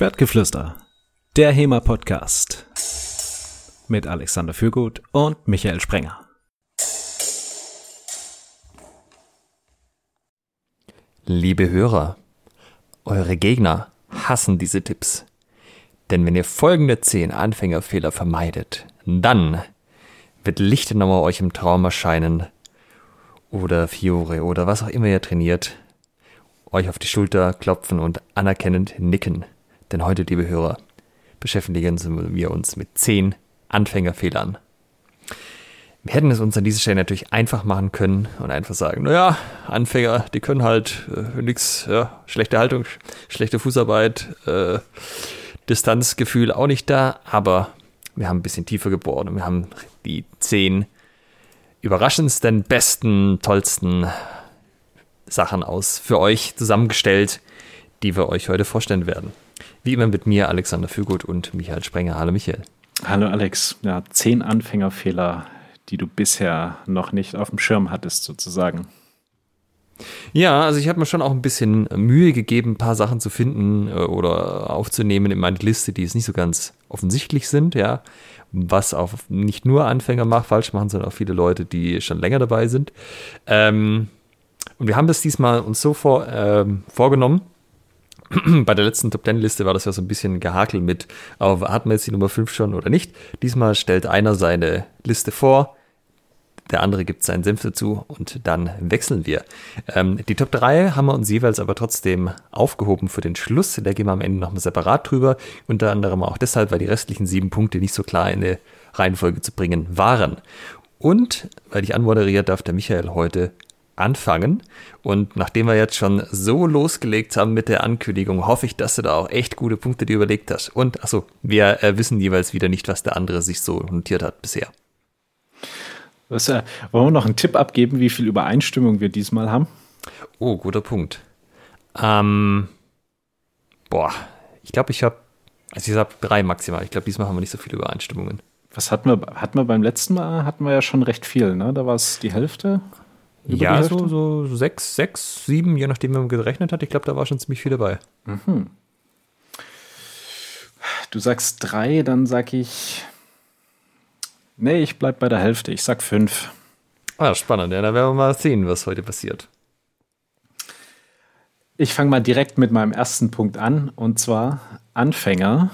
Schwertgeflüster, der HEMA-Podcast mit Alexander Fürgut und Michael Sprenger. Liebe Hörer, eure Gegner hassen diese Tipps. Denn wenn ihr folgende 10 Anfängerfehler vermeidet, dann wird Lichtenauer euch im Traum erscheinen oder Fiore oder was auch immer ihr trainiert, euch auf die Schulter klopfen und anerkennend nicken. Denn heute, liebe Hörer, beschäftigen wir uns mit 10 Anfängerfehlern. Wir hätten es uns an dieser Stelle natürlich einfach machen können und einfach sagen, naja, Anfänger, die können halt äh, nichts, ja, schlechte Haltung, schlechte Fußarbeit, äh, Distanzgefühl auch nicht da, aber wir haben ein bisschen tiefer gebohrt und wir haben die zehn überraschendsten, besten, tollsten Sachen aus für euch zusammengestellt, die wir euch heute vorstellen werden. Wie immer mit mir, Alexander Fügut und Michael Sprenger. Hallo Michael. Hallo Alex. Ja, zehn Anfängerfehler, die du bisher noch nicht auf dem Schirm hattest, sozusagen. Ja, also ich habe mir schon auch ein bisschen Mühe gegeben, ein paar Sachen zu finden äh, oder aufzunehmen in meine Liste, die es nicht so ganz offensichtlich sind, ja. Was auch nicht nur Anfänger macht, falsch machen, sondern auch viele Leute, die schon länger dabei sind. Ähm, und wir haben das diesmal uns so vor, ähm, vorgenommen. Bei der letzten Top Ten Liste war das ja so ein bisschen gehakel mit, aber hat man jetzt die Nummer 5 schon oder nicht? Diesmal stellt einer seine Liste vor der andere gibt seinen Senf dazu und dann wechseln wir. Ähm, die Top 3 haben wir uns jeweils aber trotzdem aufgehoben für den Schluss. Da gehen wir am Ende nochmal separat drüber. Unter anderem auch deshalb, weil die restlichen sieben Punkte nicht so klar in eine Reihenfolge zu bringen waren. Und weil ich anmoderiert darf der Michael heute anfangen. Und nachdem wir jetzt schon so losgelegt haben mit der Ankündigung, hoffe ich, dass du da auch echt gute Punkte dir überlegt hast. Und achso, wir äh, wissen jeweils wieder nicht, was der andere sich so notiert hat bisher. Was, äh, wollen wir noch einen Tipp abgeben, wie viel Übereinstimmung wir diesmal haben? Oh, guter Punkt. Ähm, boah, ich glaube, ich habe, also ich habe drei maximal. Ich glaube, diesmal haben wir nicht so viele Übereinstimmungen. Was hatten wir, hatten wir beim letzten Mal, hatten wir ja schon recht viel, ne? Da war es die Hälfte. Ja? So, so sechs, sechs, sieben, je nachdem, wie man gerechnet hat. Ich glaube, da war schon ziemlich viel dabei. Mhm. Du sagst drei, dann sag ich Nee, ich bleib bei der Hälfte. Ich sag fünf. Ah, spannend. Ja, dann werden wir mal sehen, was heute passiert. Ich fange mal direkt mit meinem ersten Punkt an. Und zwar, Anfänger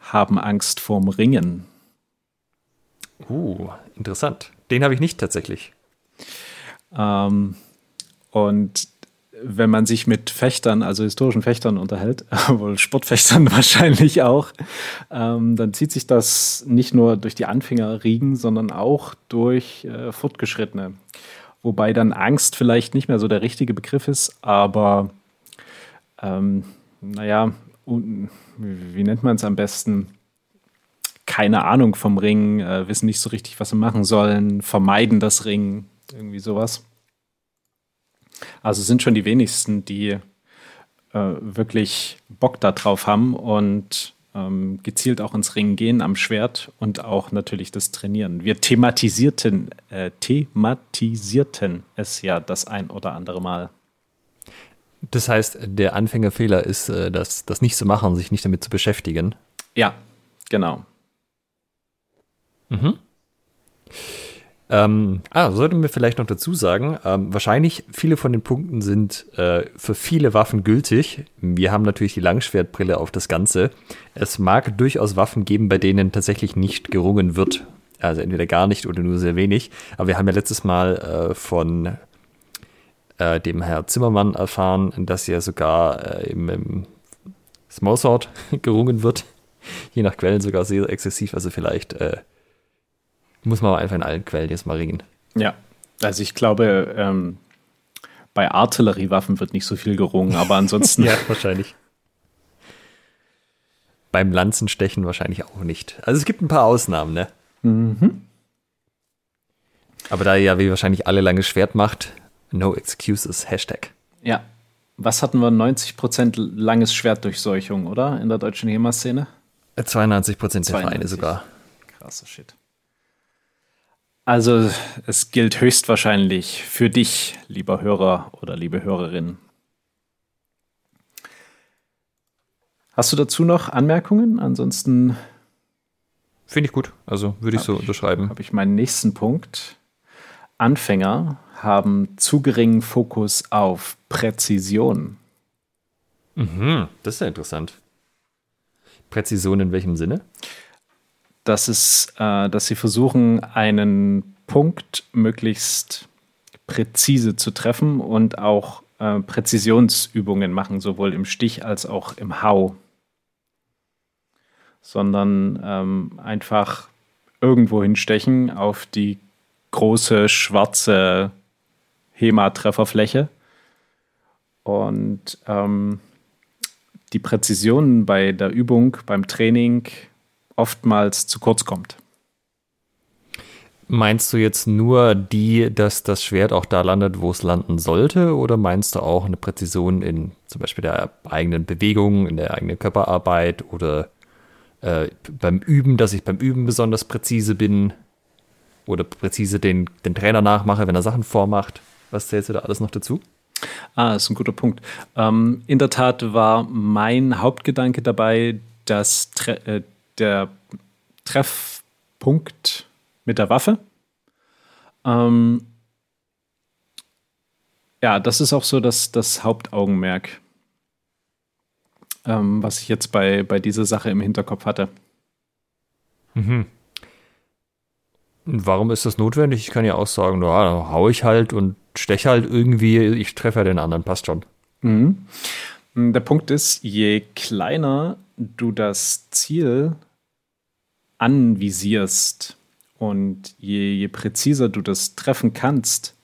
haben Angst vorm Ringen. Uh, interessant. Den habe ich nicht tatsächlich. Ähm, und wenn man sich mit Fechtern, also historischen Fechtern unterhält, wohl Sportfechtern wahrscheinlich auch, ähm, dann zieht sich das nicht nur durch die Anfängerriegen, sondern auch durch äh, Fortgeschrittene. Wobei dann Angst vielleicht nicht mehr so der richtige Begriff ist, aber ähm, naja, wie nennt man es am besten? Keine Ahnung vom Ring, äh, wissen nicht so richtig, was sie machen sollen, vermeiden das Ring, irgendwie sowas. Also sind schon die wenigsten, die äh, wirklich Bock darauf haben und ähm, gezielt auch ins Ringen gehen am Schwert und auch natürlich das Trainieren. Wir thematisierten, äh, thematisierten es ja das ein oder andere Mal. Das heißt, der Anfängerfehler ist, äh, das, das nicht zu machen, sich nicht damit zu beschäftigen. Ja, genau. Mhm. Ähm, ah, sollten wir vielleicht noch dazu sagen, ähm, wahrscheinlich viele von den Punkten sind äh, für viele Waffen gültig. Wir haben natürlich die Langschwertbrille auf das Ganze. Es mag durchaus Waffen geben, bei denen tatsächlich nicht gerungen wird. Also entweder gar nicht oder nur sehr wenig. Aber wir haben ja letztes Mal äh, von äh, dem Herr Zimmermann erfahren, dass ja sogar äh, im, im Smallsword gerungen wird. Je nach Quellen sogar sehr exzessiv. Also vielleicht äh, muss man aber einfach in allen Quellen jetzt mal ringen. Ja, also ich glaube, ähm, bei Artilleriewaffen wird nicht so viel gerungen, aber ansonsten. ja, wahrscheinlich. Beim Lanzenstechen wahrscheinlich auch nicht. Also es gibt ein paar Ausnahmen, ne? Mhm. Aber da ihr ja wie wahrscheinlich alle lange Schwert macht, no excuses, Hashtag. Ja. Was hatten wir? 90% langes Schwertdurchseuchung, oder? In der deutschen HEMA-Szene? 92% der Vereine sogar. Krasser Shit. Also es gilt höchstwahrscheinlich für dich, lieber Hörer oder liebe Hörerin. Hast du dazu noch Anmerkungen? Ansonsten. Finde ich gut. Also würde ich so unterschreiben. Habe ich meinen nächsten Punkt. Anfänger haben zu geringen Fokus auf Präzision. Mhm, das ist ja interessant. Präzision in welchem Sinne? Das ist, äh, dass sie versuchen, einen Punkt möglichst präzise zu treffen und auch äh, Präzisionsübungen machen, sowohl im Stich als auch im Hau. Sondern ähm, einfach irgendwo hinstechen auf die große schwarze HEMA-Trefferfläche. Und ähm, die Präzision bei der Übung, beim Training oftmals zu kurz kommt. Meinst du jetzt nur die, dass das Schwert auch da landet, wo es landen sollte? Oder meinst du auch eine Präzision in zum Beispiel der eigenen Bewegung, in der eigenen Körperarbeit oder äh, beim Üben, dass ich beim Üben besonders präzise bin? Oder präzise den, den Trainer nachmache, wenn er Sachen vormacht? Was zählst du da alles noch dazu? Ah, das ist ein guter Punkt. Ähm, in der Tat war mein Hauptgedanke dabei, dass äh, der Treffpunkt mit der Waffe. Ähm, ja, das ist auch so das, das Hauptaugenmerk, ähm, was ich jetzt bei, bei dieser Sache im Hinterkopf hatte. Mhm. Warum ist das notwendig? Ich kann ja auch sagen, ja, hau ich halt und steche halt irgendwie, ich treffe ja den anderen, passt schon. Mhm. Der Punkt ist, je kleiner du das Ziel anvisierst und je, je präziser du das treffen kannst,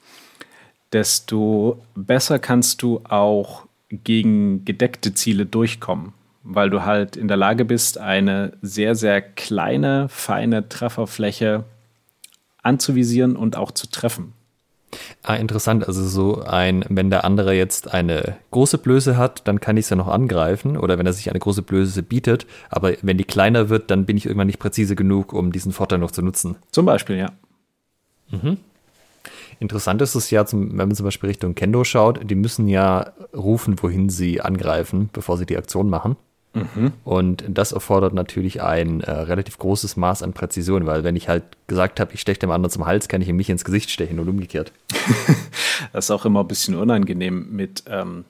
desto besser kannst du auch gegen gedeckte Ziele durchkommen, weil du halt in der Lage bist, eine sehr, sehr kleine, feine Trefferfläche anzuvisieren und auch zu treffen. Ah, interessant. Also so ein, wenn der andere jetzt eine große Blöße hat, dann kann ich es ja noch angreifen. Oder wenn er sich eine große Blöße bietet. Aber wenn die kleiner wird, dann bin ich irgendwann nicht präzise genug, um diesen Vorteil noch zu nutzen. Zum Beispiel, ja. Mhm. Interessant ist es ja, zum, wenn man zum Beispiel Richtung Kendo schaut, die müssen ja rufen, wohin sie angreifen, bevor sie die Aktion machen. Mhm. Und das erfordert natürlich ein äh, relativ großes Maß an Präzision, weil wenn ich halt gesagt habe, ich steche dem anderen zum Hals, kann ich ihm nicht ins Gesicht stechen und umgekehrt. das ist auch immer ein bisschen unangenehm mit ähm,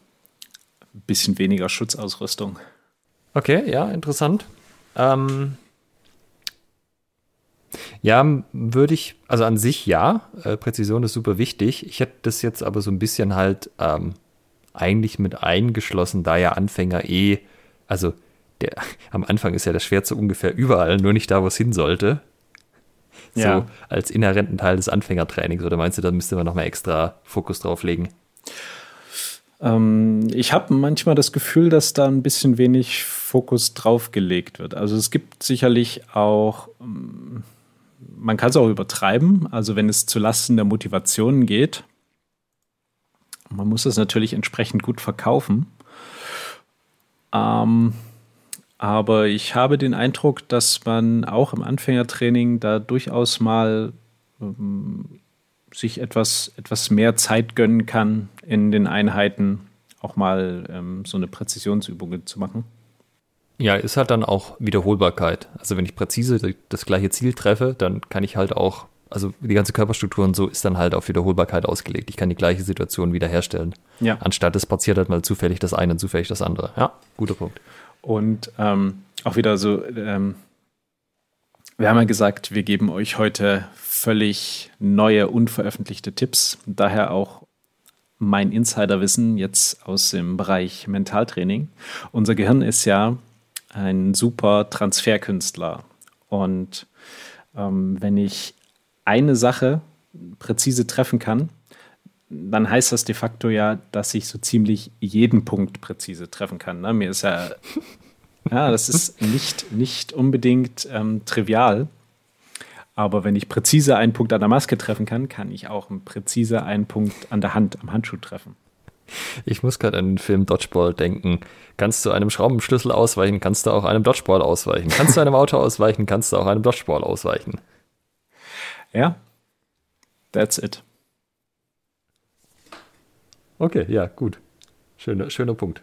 ein bisschen weniger Schutzausrüstung. Okay, ja, interessant. Ähm, ja, würde ich, also an sich ja, äh, Präzision ist super wichtig. Ich hätte das jetzt aber so ein bisschen halt ähm, eigentlich mit eingeschlossen, da ja Anfänger eh also der, am Anfang ist ja das Schwert so ungefähr überall, nur nicht da, wo es hin sollte. So ja. als inhärenten Teil des Anfängertrainings. Oder meinst du, da müsste man nochmal extra Fokus drauf legen? Ähm, ich habe manchmal das Gefühl, dass da ein bisschen wenig Fokus drauf gelegt wird. Also es gibt sicherlich auch, ähm, man kann es auch übertreiben, also wenn es zu Lasten der Motivation geht. Man muss es natürlich entsprechend gut verkaufen. Ähm, aber ich habe den Eindruck, dass man auch im Anfängertraining da durchaus mal ähm, sich etwas, etwas mehr Zeit gönnen kann, in den Einheiten auch mal ähm, so eine Präzisionsübung zu machen. Ja, ist halt dann auch Wiederholbarkeit. Also wenn ich präzise das gleiche Ziel treffe, dann kann ich halt auch also die ganze Körperstruktur und so ist dann halt auf Wiederholbarkeit ausgelegt. Ich kann die gleiche Situation wiederherstellen. Ja. Anstatt es passiert halt mal zufällig das eine und zufällig das andere. Ja, guter Punkt. Und ähm, auch wieder so, ähm, wir haben ja gesagt, wir geben euch heute völlig neue, unveröffentlichte Tipps. Daher auch mein Insiderwissen jetzt aus dem Bereich Mentaltraining. Unser Gehirn ist ja ein super Transferkünstler. Und ähm, wenn ich eine Sache präzise treffen kann, dann heißt das de facto ja, dass ich so ziemlich jeden Punkt präzise treffen kann. Ne? Mir ist ja, ja, das ist nicht, nicht unbedingt ähm, trivial. Aber wenn ich präzise einen Punkt an der Maske treffen kann, kann ich auch präzise einen Punkt an der Hand, am Handschuh treffen. Ich muss gerade an den Film Dodgeball denken. Kannst du einem Schraubenschlüssel ausweichen, kannst du auch einem Dodgeball ausweichen. Kannst du einem Auto ausweichen, kannst du auch einem Dodgeball ausweichen. Ja, that's it. Okay, ja, gut. Schöner, schöner Punkt.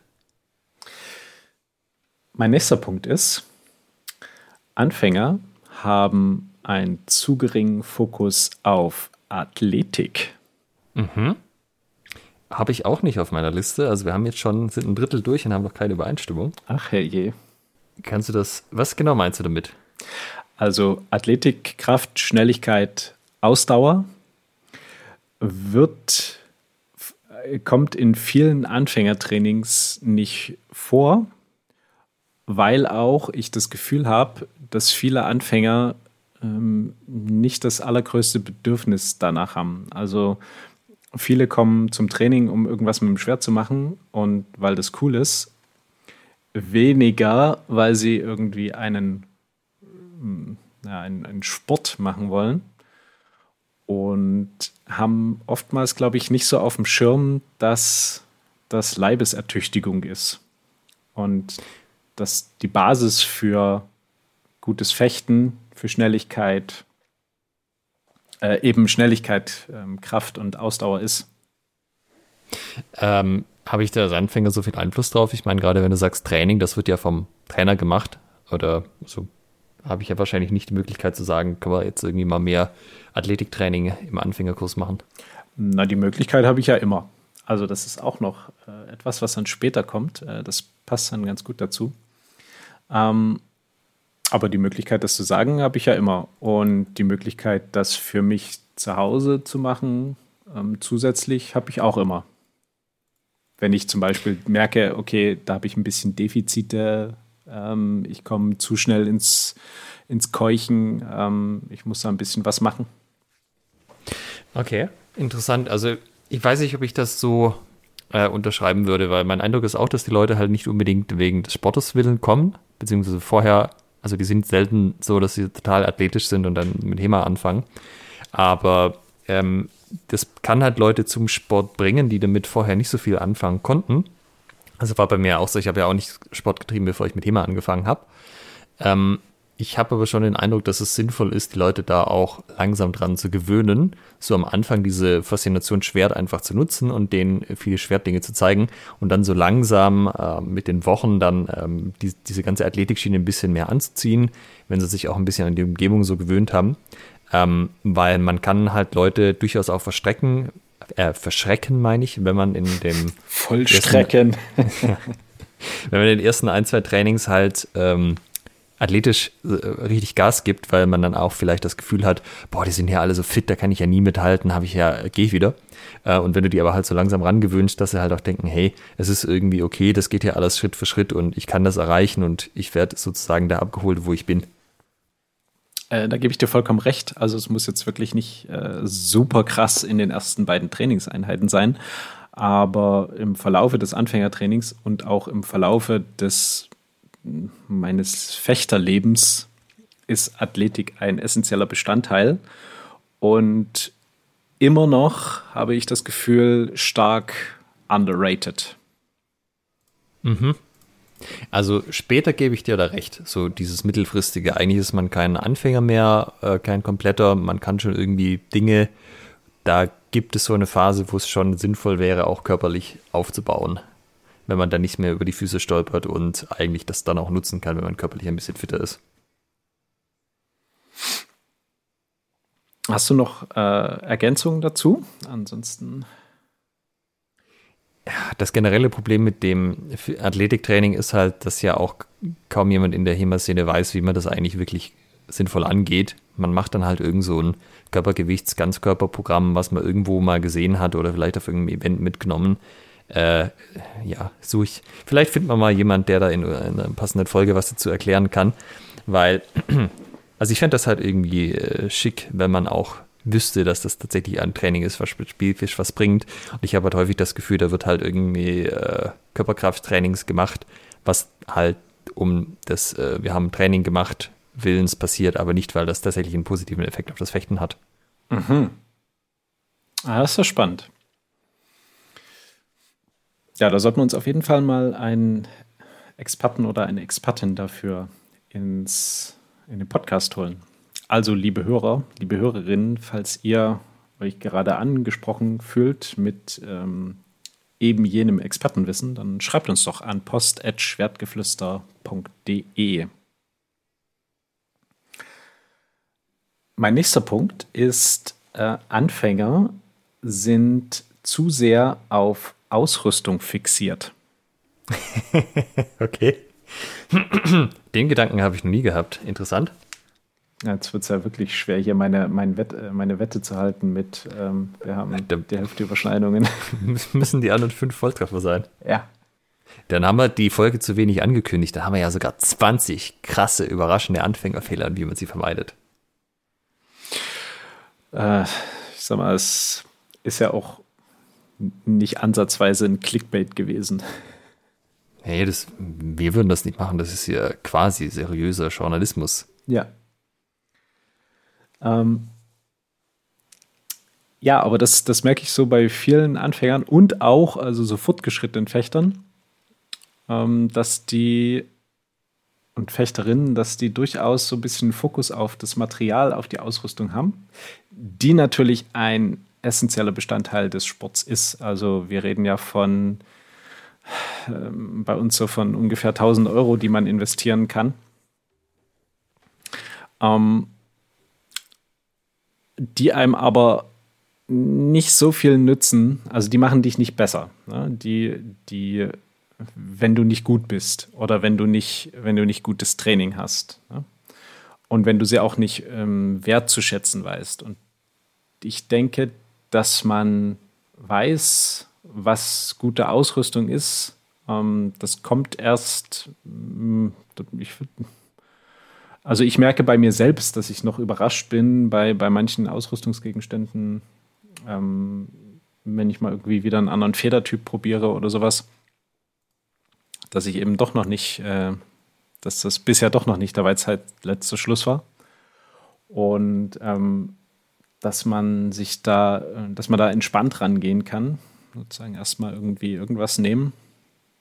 Mein nächster Punkt ist, Anfänger haben einen zu geringen Fokus auf Athletik. Mhm. Habe ich auch nicht auf meiner Liste. Also wir haben jetzt schon, sind ein Drittel durch und haben noch keine Übereinstimmung. Ach herrje. Kannst du das, was genau meinst du damit? Also Athletik, Kraft, Schnelligkeit, Ausdauer wird, kommt in vielen Anfängertrainings nicht vor, weil auch ich das Gefühl habe, dass viele Anfänger ähm, nicht das allergrößte Bedürfnis danach haben. Also viele kommen zum Training, um irgendwas mit dem Schwert zu machen und weil das cool ist, weniger, weil sie irgendwie einen, ja, einen, einen Sport machen wollen und haben oftmals, glaube ich, nicht so auf dem Schirm, dass das Leibesertüchtigung ist und dass die Basis für gutes Fechten, für Schnelligkeit, äh, eben Schnelligkeit, ähm, Kraft und Ausdauer ist. Ähm, Habe ich da als Anfänger so viel Einfluss drauf? Ich meine, gerade wenn du sagst Training, das wird ja vom Trainer gemacht oder so habe ich ja wahrscheinlich nicht die Möglichkeit zu sagen, können wir jetzt irgendwie mal mehr Athletiktraining im Anfängerkurs machen. Na, die Möglichkeit habe ich ja immer. Also das ist auch noch äh, etwas, was dann später kommt. Äh, das passt dann ganz gut dazu. Ähm, aber die Möglichkeit, das zu sagen, habe ich ja immer. Und die Möglichkeit, das für mich zu Hause zu machen, ähm, zusätzlich, habe ich auch immer. Wenn ich zum Beispiel merke, okay, da habe ich ein bisschen Defizite, ähm, ich komme zu schnell ins, ins Keuchen, ähm, ich muss da ein bisschen was machen. Okay, interessant. Also ich weiß nicht, ob ich das so äh, unterschreiben würde, weil mein Eindruck ist auch, dass die Leute halt nicht unbedingt wegen des Sportes willen kommen, beziehungsweise vorher also die sind selten so, dass sie total athletisch sind und dann mit HEMA anfangen. Aber ähm, das kann halt Leute zum Sport bringen, die damit vorher nicht so viel anfangen konnten. Also war bei mir auch so, ich habe ja auch nicht Sport getrieben, bevor ich mit HEMA angefangen habe. Ähm, ich habe aber schon den Eindruck, dass es sinnvoll ist, die Leute da auch langsam dran zu gewöhnen, so am Anfang diese Faszination Schwert einfach zu nutzen und denen viele Schwertdinge zu zeigen und dann so langsam äh, mit den Wochen dann ähm, die, diese ganze Athletikschiene ein bisschen mehr anzuziehen, wenn sie sich auch ein bisschen an die Umgebung so gewöhnt haben. Ähm, weil man kann halt Leute durchaus auch verstrecken, äh, verschrecken meine ich, wenn man in dem Vollstrecken. Ersten, wenn man in den ersten ein, zwei Trainings halt ähm, athletisch äh, richtig Gas gibt, weil man dann auch vielleicht das Gefühl hat, boah, die sind ja alle so fit, da kann ich ja nie mithalten, habe ich ja, gehe ich wieder. Äh, und wenn du die aber halt so langsam rangewöhnst, dass sie halt auch denken, hey, es ist irgendwie okay, das geht ja alles Schritt für Schritt und ich kann das erreichen und ich werde sozusagen da abgeholt, wo ich bin. Äh, da gebe ich dir vollkommen recht. Also es muss jetzt wirklich nicht äh, super krass in den ersten beiden Trainingseinheiten sein. Aber im Verlaufe des Anfängertrainings und auch im Verlaufe des meines Fechterlebens ist Athletik ein essentieller Bestandteil. Und immer noch habe ich das Gefühl, stark underrated. Mhm. Also später gebe ich dir da recht. So dieses mittelfristige. Eigentlich ist man kein Anfänger mehr, äh, kein kompletter. Man kann schon irgendwie Dinge. Da gibt es so eine Phase, wo es schon sinnvoll wäre, auch körperlich aufzubauen wenn man dann nicht mehr über die Füße stolpert und eigentlich das dann auch nutzen kann, wenn man körperlich ein bisschen fitter ist. Hast du noch äh, Ergänzungen dazu? Ansonsten. Das generelle Problem mit dem Athletiktraining ist halt, dass ja auch kaum jemand in der HEMA-Szene weiß, wie man das eigentlich wirklich sinnvoll angeht. Man macht dann halt irgend so ein Körpergewichts-Ganzkörperprogramm, was man irgendwo mal gesehen hat oder vielleicht auf irgendeinem Event mitgenommen äh, ja, suche ich. Vielleicht findet man mal jemand, der da in, in einer passenden Folge was dazu erklären kann, weil, also ich fände das halt irgendwie äh, schick, wenn man auch wüsste, dass das tatsächlich ein Training ist, was Spielfisch was bringt. Und ich habe halt häufig das Gefühl, da wird halt irgendwie äh, Körperkrafttrainings gemacht, was halt um das, äh, wir haben Training gemacht, Willens passiert, aber nicht, weil das tatsächlich einen positiven Effekt auf das Fechten hat. Mhm. Ah, das ist ja spannend. Ja, da sollten wir uns auf jeden Fall mal einen Experten oder eine Expertin dafür ins, in den Podcast holen. Also, liebe Hörer, liebe Hörerinnen, falls ihr euch gerade angesprochen fühlt mit ähm, eben jenem Expertenwissen, dann schreibt uns doch an post.schwertgeflüster.de. Mein nächster Punkt ist, äh, Anfänger sind zu sehr auf Ausrüstung fixiert. okay. Den Gedanken habe ich noch nie gehabt. Interessant. Jetzt wird es ja wirklich schwer, hier meine, mein Wett, äh, meine Wette zu halten mit, ähm, wir haben die Hälfte Überschneidungen. Müssen die anderen fünf Volltreffer sein. Ja. Dann haben wir die Folge zu wenig angekündigt. Da haben wir ja sogar 20 krasse, überraschende Anfängerfehler, wie man sie vermeidet. Äh, ich sag mal, es ist ja auch nicht ansatzweise ein Clickbait gewesen. Hey, das, wir würden das nicht machen. Das ist ja quasi seriöser Journalismus. Ja. Ähm, ja, aber das, das merke ich so bei vielen Anfängern und auch, also so fortgeschrittenen Fechtern, ähm, dass die und Fechterinnen, dass die durchaus so ein bisschen Fokus auf das Material, auf die Ausrüstung haben, die natürlich ein essentieller Bestandteil des Sports ist. Also wir reden ja von ähm, bei uns so von ungefähr 1000 Euro, die man investieren kann. Ähm, die einem aber nicht so viel nützen, also die machen dich nicht besser. Ne? Die, die, wenn du nicht gut bist oder wenn du nicht, wenn du nicht gutes Training hast. Ne? Und wenn du sie auch nicht ähm, wertzuschätzen weißt. Und ich denke, dass man weiß, was gute Ausrüstung ist, ähm, das kommt erst, mm, ich, also ich merke bei mir selbst, dass ich noch überrascht bin bei, bei manchen Ausrüstungsgegenständen, ähm, wenn ich mal irgendwie wieder einen anderen Federtyp probiere oder sowas, dass ich eben doch noch nicht, äh, dass das bisher doch noch nicht der Weisheit letzter Schluss war. Und ähm, dass man sich da, äh, dass man da entspannt rangehen kann. Sozusagen erstmal irgendwie irgendwas nehmen.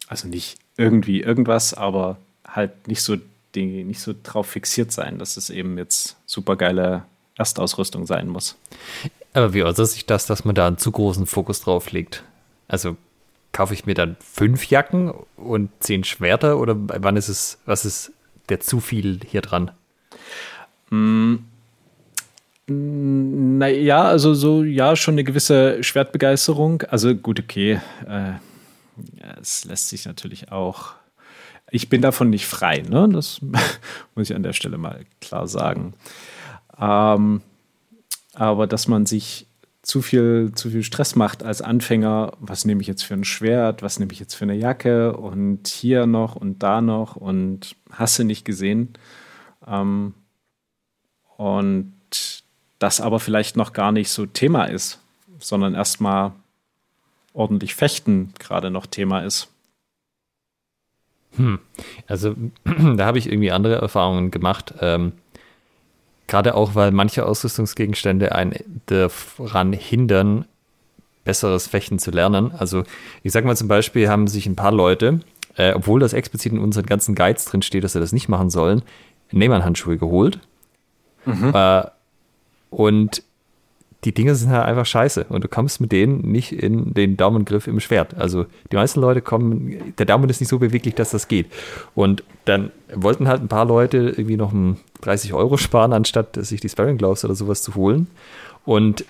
Also nicht irgendwie irgendwas, aber halt nicht so, die, nicht so drauf fixiert sein, dass es eben jetzt super geile Erstausrüstung sein muss. Aber wie äußert sich das, dass man da einen zu großen Fokus drauf legt? Also kaufe ich mir dann fünf Jacken und zehn Schwerter oder wann ist es, was ist der zu viel hier dran? Mm, naja, also so, ja, schon eine gewisse Schwertbegeisterung. Also gut, okay. Äh, es lässt sich natürlich auch. Ich bin davon nicht frei, ne? Das muss ich an der Stelle mal klar sagen. Ähm, aber dass man sich zu viel, zu viel Stress macht als Anfänger, was nehme ich jetzt für ein Schwert, was nehme ich jetzt für eine Jacke und hier noch und da noch und hasse nicht gesehen. Ähm, und das aber vielleicht noch gar nicht so Thema ist, sondern erstmal ordentlich Fechten gerade noch Thema ist. Hm. Also da habe ich irgendwie andere Erfahrungen gemacht. Ähm, gerade auch, weil manche Ausrüstungsgegenstände einen daran hindern, besseres Fechten zu lernen. Also ich sage mal zum Beispiel, haben sich ein paar Leute, äh, obwohl das explizit in unseren ganzen Guides drin steht, dass sie das nicht machen sollen, Neyman-Handschuhe geholt. Mhm. Äh, und die Dinge sind halt einfach scheiße und du kommst mit denen nicht in den Daumengriff im Schwert. Also die meisten Leute kommen, der Daumen ist nicht so beweglich, dass das geht. Und dann wollten halt ein paar Leute irgendwie noch 30 Euro sparen, anstatt sich die Sparring Gloves oder sowas zu holen. Und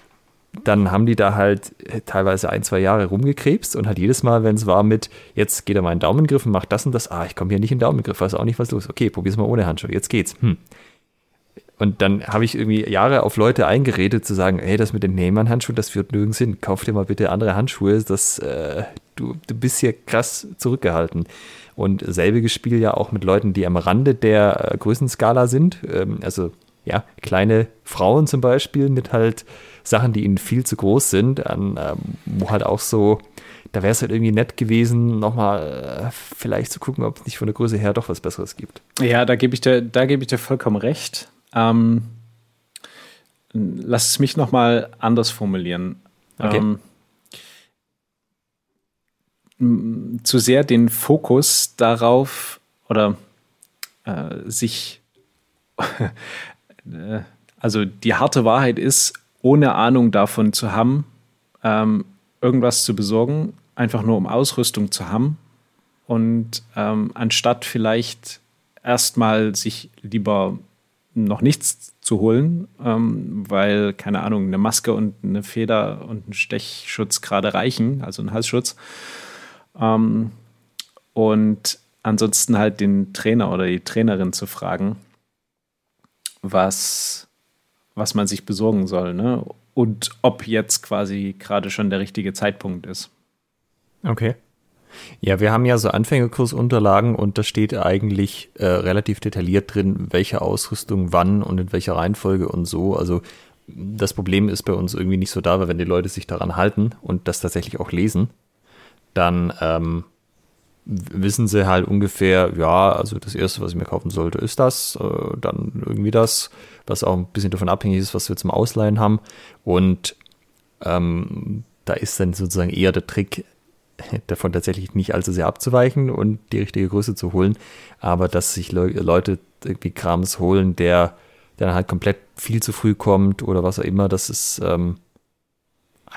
dann haben die da halt teilweise ein, zwei Jahre rumgekrebst und halt jedes Mal, wenn es war mit, jetzt geht er mal in Daumengriff und macht das und das, ah, ich komme hier nicht in Daumengriff, weiß auch nicht, was los ist. Okay, probier's mal ohne Handschuhe, jetzt geht's. Hm. Und dann habe ich irgendwie Jahre auf Leute eingeredet, zu sagen, hey, das mit den Neyman-Handschuhen, das führt nirgends hin. Kauf dir mal bitte andere Handschuhe. Das, äh, du, du bist hier krass zurückgehalten. Und selbiges Spiel ja auch mit Leuten, die am Rande der äh, Größenskala sind. Ähm, also ja, kleine Frauen zum Beispiel mit halt Sachen, die ihnen viel zu groß sind, an, ähm, wo halt auch so, da wäre es halt irgendwie nett gewesen, nochmal äh, vielleicht zu gucken, ob es nicht von der Größe her doch was Besseres gibt. Ja, da gebe ich dir, da gebe ich dir vollkommen recht. Ähm, lass es mich noch mal anders formulieren. Okay. Ähm, zu sehr den Fokus darauf oder äh, sich, äh, also die harte Wahrheit ist, ohne Ahnung davon zu haben, ähm, irgendwas zu besorgen, einfach nur um Ausrüstung zu haben und ähm, anstatt vielleicht erstmal sich lieber noch nichts zu holen, ähm, weil, keine Ahnung, eine Maske und eine Feder und ein Stechschutz gerade reichen, also ein Halsschutz. Ähm, und ansonsten halt den Trainer oder die Trainerin zu fragen, was, was man sich besorgen soll, ne? Und ob jetzt quasi gerade schon der richtige Zeitpunkt ist. Okay. Ja, wir haben ja so Anfängerkursunterlagen und da steht eigentlich äh, relativ detailliert drin, welche Ausrüstung wann und in welcher Reihenfolge und so. Also das Problem ist bei uns irgendwie nicht so da, weil wenn die Leute sich daran halten und das tatsächlich auch lesen, dann ähm, wissen sie halt ungefähr, ja, also das erste, was ich mir kaufen sollte, ist das, äh, dann irgendwie das, was auch ein bisschen davon abhängig ist, was wir zum Ausleihen haben. Und ähm, da ist dann sozusagen eher der Trick, davon tatsächlich nicht allzu sehr abzuweichen und die richtige Größe zu holen, aber dass sich Le Leute irgendwie Krams holen, der, der dann halt komplett viel zu früh kommt oder was auch immer, das ist ähm,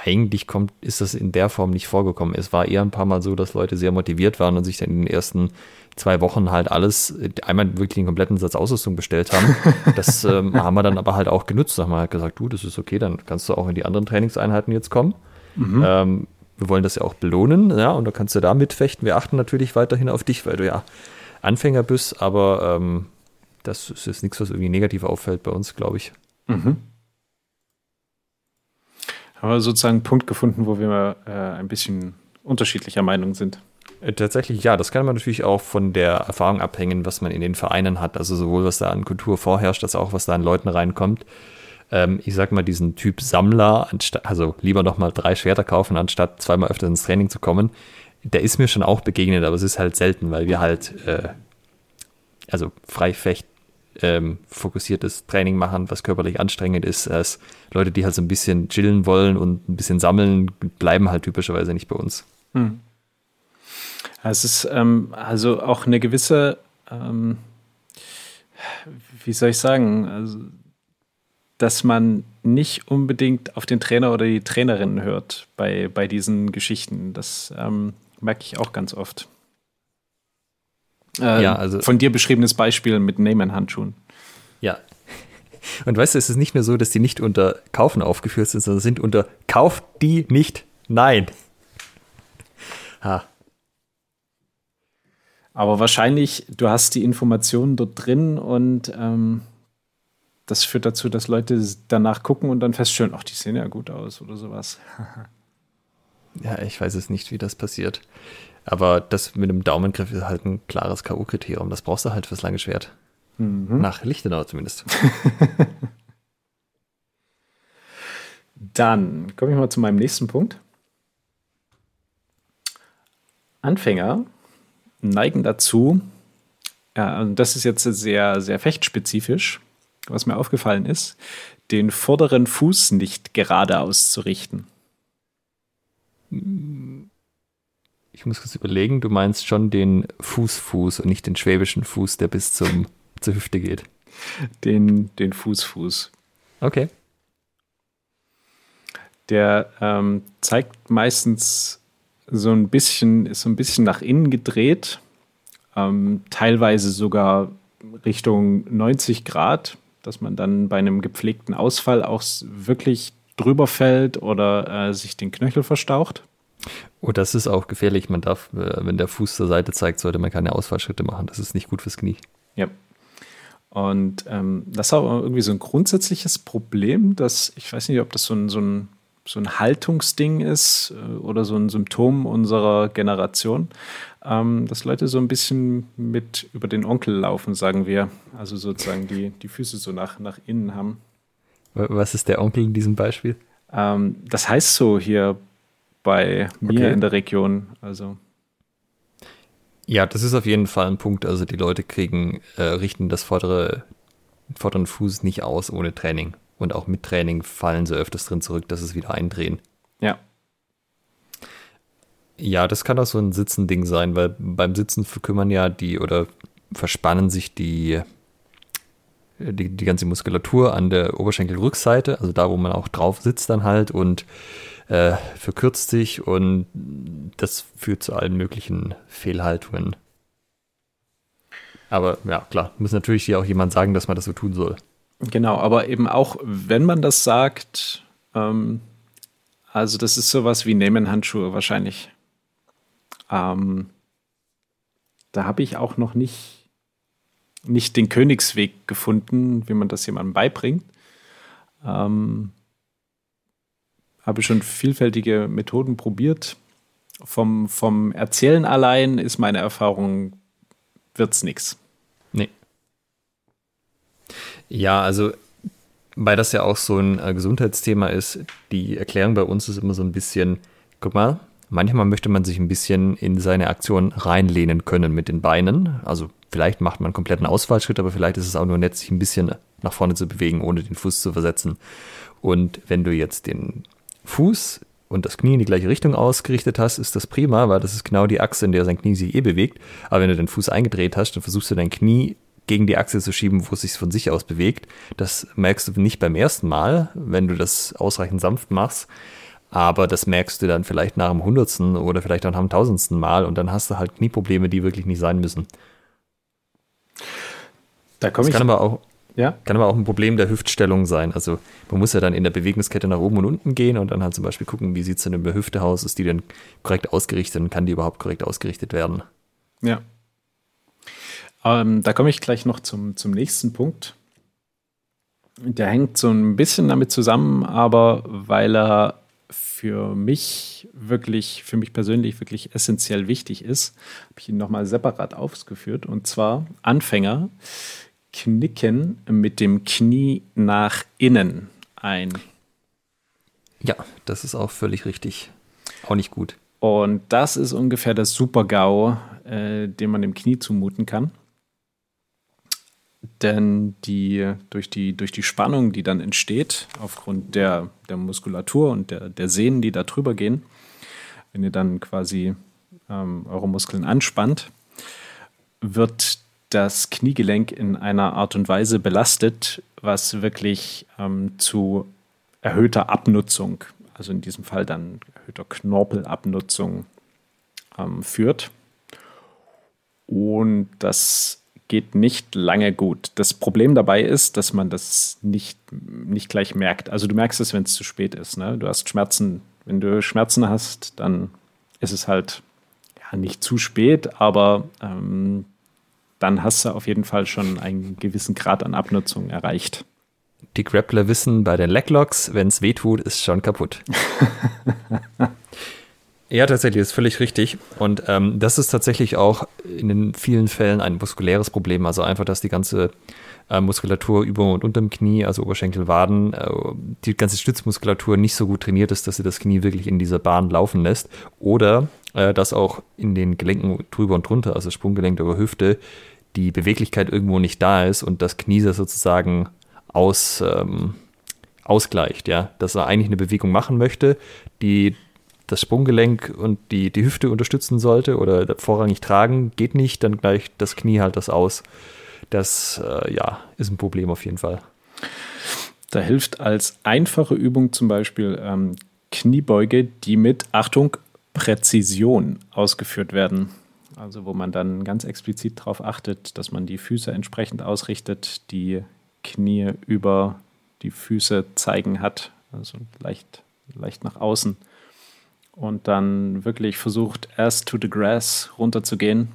eigentlich kommt, ist das in der Form nicht vorgekommen. Es war eher ein paar Mal so, dass Leute sehr motiviert waren und sich dann in den ersten zwei Wochen halt alles, einmal wirklich den kompletten Satz Ausrüstung bestellt haben. Das ähm, haben wir dann aber halt auch genutzt. Da haben wir halt gesagt, du, das ist okay, dann kannst du auch in die anderen Trainingseinheiten jetzt kommen. Mhm. Ähm, wir wollen das ja auch belohnen, ja, und da kannst du da mitfechten. Wir achten natürlich weiterhin auf dich, weil du ja Anfänger bist, aber ähm, das ist jetzt nichts, was irgendwie negativ auffällt bei uns, glaube ich. Mhm. Haben wir sozusagen einen Punkt gefunden, wo wir äh, ein bisschen unterschiedlicher Meinung sind. Äh, tatsächlich ja, das kann man natürlich auch von der Erfahrung abhängen, was man in den Vereinen hat. Also sowohl was da an Kultur vorherrscht, als auch was da an Leuten reinkommt ähm, ich sag mal, diesen Typ Sammler, also lieber nochmal drei Schwerter kaufen, anstatt zweimal öfter ins Training zu kommen, der ist mir schon auch begegnet, aber es ist halt selten, weil wir halt, äh, also Freifecht, ähm, fokussiertes Training machen, was körperlich anstrengend ist, als Leute, die halt so ein bisschen chillen wollen und ein bisschen sammeln, bleiben halt typischerweise nicht bei uns. Hm. Es ist ähm, also auch eine gewisse, ähm, wie soll ich sagen, also dass man nicht unbedingt auf den Trainer oder die Trainerin hört bei, bei diesen Geschichten. Das ähm, merke ich auch ganz oft. Äh, ja, also von dir beschriebenes Beispiel mit Neyman-Handschuhen. Ja. Und weißt du, es ist nicht nur so, dass die nicht unter Kaufen aufgeführt sind, sondern sind unter Kauft die nicht. Nein. Ha. Aber wahrscheinlich, du hast die Informationen dort drin und ähm, das führt dazu, dass Leute danach gucken und dann feststellen, ach, die sehen ja gut aus oder sowas. ja, ich weiß es nicht, wie das passiert. Aber das mit dem Daumengriff ist halt ein klares K.O.-Kriterium. Das brauchst du halt fürs lange Schwert. Mhm. Nach Lichtenau zumindest. Dann komme ich mal zu meinem nächsten Punkt. Anfänger neigen dazu, ja, und das ist jetzt sehr, sehr fechtspezifisch, was mir aufgefallen ist, den vorderen Fuß nicht gerade auszurichten. Ich muss kurz überlegen, du meinst schon den Fußfuß und nicht den schwäbischen Fuß, der bis zum, zur Hüfte geht. Den, den Fußfuß. Okay. Der ähm, zeigt meistens so ein bisschen, ist so ein bisschen nach innen gedreht, ähm, teilweise sogar Richtung 90 Grad dass man dann bei einem gepflegten Ausfall auch wirklich drüber fällt oder äh, sich den Knöchel verstaucht. Oh, das ist auch gefährlich. Man darf, äh, wenn der Fuß zur Seite zeigt, sollte man keine Ausfallschritte machen. Das ist nicht gut fürs Knie. Ja. Und ähm, das ist aber irgendwie so ein grundsätzliches Problem, dass ich weiß nicht, ob das so ein, so ein so ein Haltungsding ist äh, oder so ein Symptom unserer Generation, ähm, dass Leute so ein bisschen mit über den Onkel laufen, sagen wir. Also sozusagen die, die Füße so nach, nach innen haben. Was ist der Onkel in diesem Beispiel? Ähm, das heißt so hier bei mir okay. in der Region. Also. Ja, das ist auf jeden Fall ein Punkt. Also die Leute kriegen, äh, richten das vordere, vorderen Fuß nicht aus ohne Training. Und auch mit Training fallen sie öfters drin zurück, dass es wieder eindrehen. Ja. Ja, das kann auch so ein Sitzending sein, weil beim Sitzen verkümmern ja die oder verspannen sich die, die, die ganze Muskulatur an der Oberschenkelrückseite, also da, wo man auch drauf sitzt dann halt und äh, verkürzt sich und das führt zu allen möglichen Fehlhaltungen. Aber ja, klar, muss natürlich hier auch jemand sagen, dass man das so tun soll. Genau, aber eben auch, wenn man das sagt, ähm, also das ist sowas wie Nehmen-Handschuhe wahrscheinlich. Ähm, da habe ich auch noch nicht, nicht den Königsweg gefunden, wie man das jemandem beibringt. Ähm, habe schon vielfältige Methoden probiert. Vom, vom Erzählen allein ist meine Erfahrung, wird es nichts. Ja, also weil das ja auch so ein äh, Gesundheitsthema ist, die Erklärung bei uns ist immer so ein bisschen, guck mal, manchmal möchte man sich ein bisschen in seine Aktion reinlehnen können mit den Beinen. Also vielleicht macht man einen kompletten Ausfallschritt, aber vielleicht ist es auch nur nett, sich ein bisschen nach vorne zu bewegen, ohne den Fuß zu versetzen. Und wenn du jetzt den Fuß und das Knie in die gleiche Richtung ausgerichtet hast, ist das prima, weil das ist genau die Achse, in der sein Knie sich eh bewegt. Aber wenn du den Fuß eingedreht hast, dann versuchst du dein Knie gegen die Achse zu schieben, wo es sich von sich aus bewegt. Das merkst du nicht beim ersten Mal, wenn du das ausreichend sanft machst. Aber das merkst du dann vielleicht nach dem hundertsten oder vielleicht auch nach dem tausendsten Mal und dann hast du halt Knieprobleme, die wirklich nicht sein müssen. Da komme ich. Kann aber auch, ja? Kann aber auch ein Problem der Hüftstellung sein. Also man muss ja dann in der Bewegungskette nach oben und unten gehen und dann halt zum Beispiel gucken, wie sieht es denn in der Hüfte aus, ist die denn korrekt ausgerichtet und kann die überhaupt korrekt ausgerichtet werden? Ja. Ähm, da komme ich gleich noch zum, zum nächsten Punkt. Der hängt so ein bisschen damit zusammen, aber weil er für mich wirklich, für mich persönlich wirklich essentiell wichtig ist, habe ich ihn nochmal separat aufgeführt. Und zwar Anfänger knicken mit dem Knie nach innen ein. Ja, das ist auch völlig richtig. Auch nicht gut. Und das ist ungefähr das Super-GAU, äh, den man dem Knie zumuten kann. Denn die, durch, die, durch die Spannung, die dann entsteht, aufgrund der, der Muskulatur und der, der Sehnen, die da drüber gehen, wenn ihr dann quasi ähm, eure Muskeln anspannt, wird das Kniegelenk in einer Art und Weise belastet, was wirklich ähm, zu erhöhter Abnutzung, also in diesem Fall dann erhöhter Knorpelabnutzung ähm, führt. Und das geht nicht lange gut. Das Problem dabei ist, dass man das nicht, nicht gleich merkt. Also du merkst es, wenn es zu spät ist. Ne? Du hast Schmerzen. Wenn du Schmerzen hast, dann ist es halt ja, nicht zu spät, aber ähm, dann hast du auf jeden Fall schon einen gewissen Grad an Abnutzung erreicht. Die Grappler wissen bei den Leglocks, wenn es weh tut, ist schon kaputt. ja, tatsächlich, ist völlig richtig. Und ähm, das ist tatsächlich auch in den vielen Fällen ein muskuläres Problem. Also einfach, dass die ganze äh, Muskulatur über und unter dem Knie, also Oberschenkel, Waden, äh, die ganze Stützmuskulatur nicht so gut trainiert ist, dass sie das Knie wirklich in dieser Bahn laufen lässt. Oder äh, dass auch in den Gelenken drüber und drunter, also Sprunggelenk über Hüfte, die Beweglichkeit irgendwo nicht da ist und das Knie sozusagen aus, ähm, ausgleicht, ja, dass er eigentlich eine Bewegung machen möchte, die das Sprunggelenk und die, die Hüfte unterstützen sollte oder vorrangig tragen, geht nicht, dann gleicht das Knie halt das aus. Das, äh, ja, ist ein Problem auf jeden Fall. Da hilft als einfache Übung zum Beispiel ähm, Kniebeuge, die mit, Achtung, Präzision ausgeführt werden. Also wo man dann ganz explizit darauf achtet, dass man die Füße entsprechend ausrichtet, die Knie über die Füße zeigen hat, also leicht, leicht nach außen. Und dann wirklich versucht, erst to the grass runterzugehen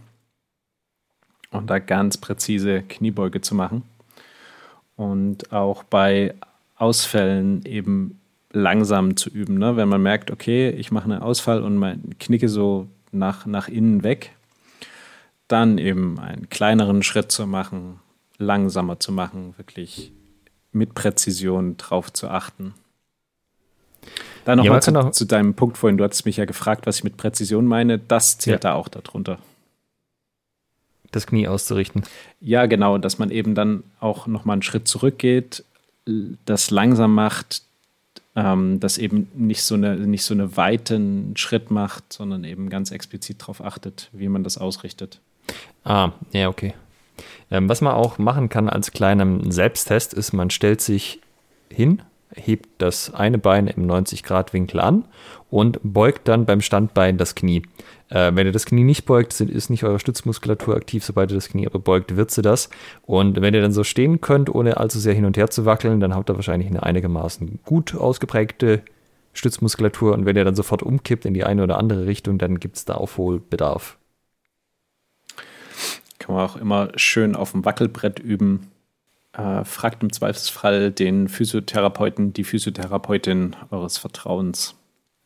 und da ganz präzise Kniebeuge zu machen. Und auch bei Ausfällen eben langsam zu üben. Ne? Wenn man merkt, okay, ich mache einen Ausfall und mein Knicke so nach, nach innen weg, dann eben einen kleineren Schritt zu machen, langsamer zu machen, wirklich mit Präzision drauf zu achten. Dann nochmal ja, zu, zu, deinem Punkt vorhin, du hattest mich ja gefragt, was ich mit Präzision meine, das zählt ja. da auch darunter. Das Knie auszurichten. Ja, genau, dass man eben dann auch nochmal einen Schritt zurückgeht, das langsam macht, ähm, das eben nicht so, eine, nicht so eine weiten Schritt macht, sondern eben ganz explizit darauf achtet, wie man das ausrichtet. Ah, ja, okay. Ähm, was man auch machen kann als kleinen Selbsttest ist, man stellt sich hin hebt das eine Bein im 90-Grad-Winkel an und beugt dann beim Standbein das Knie. Äh, wenn ihr das Knie nicht beugt, sind, ist nicht eure Stützmuskulatur aktiv. Sobald ihr das Knie aber beugt, wird sie das. Und wenn ihr dann so stehen könnt, ohne allzu sehr hin und her zu wackeln, dann habt ihr wahrscheinlich eine einigermaßen gut ausgeprägte Stützmuskulatur. Und wenn ihr dann sofort umkippt in die eine oder andere Richtung, dann gibt es da Aufholbedarf. Kann man auch immer schön auf dem Wackelbrett üben. Äh, fragt im Zweifelsfall den Physiotherapeuten, die Physiotherapeutin eures Vertrauens.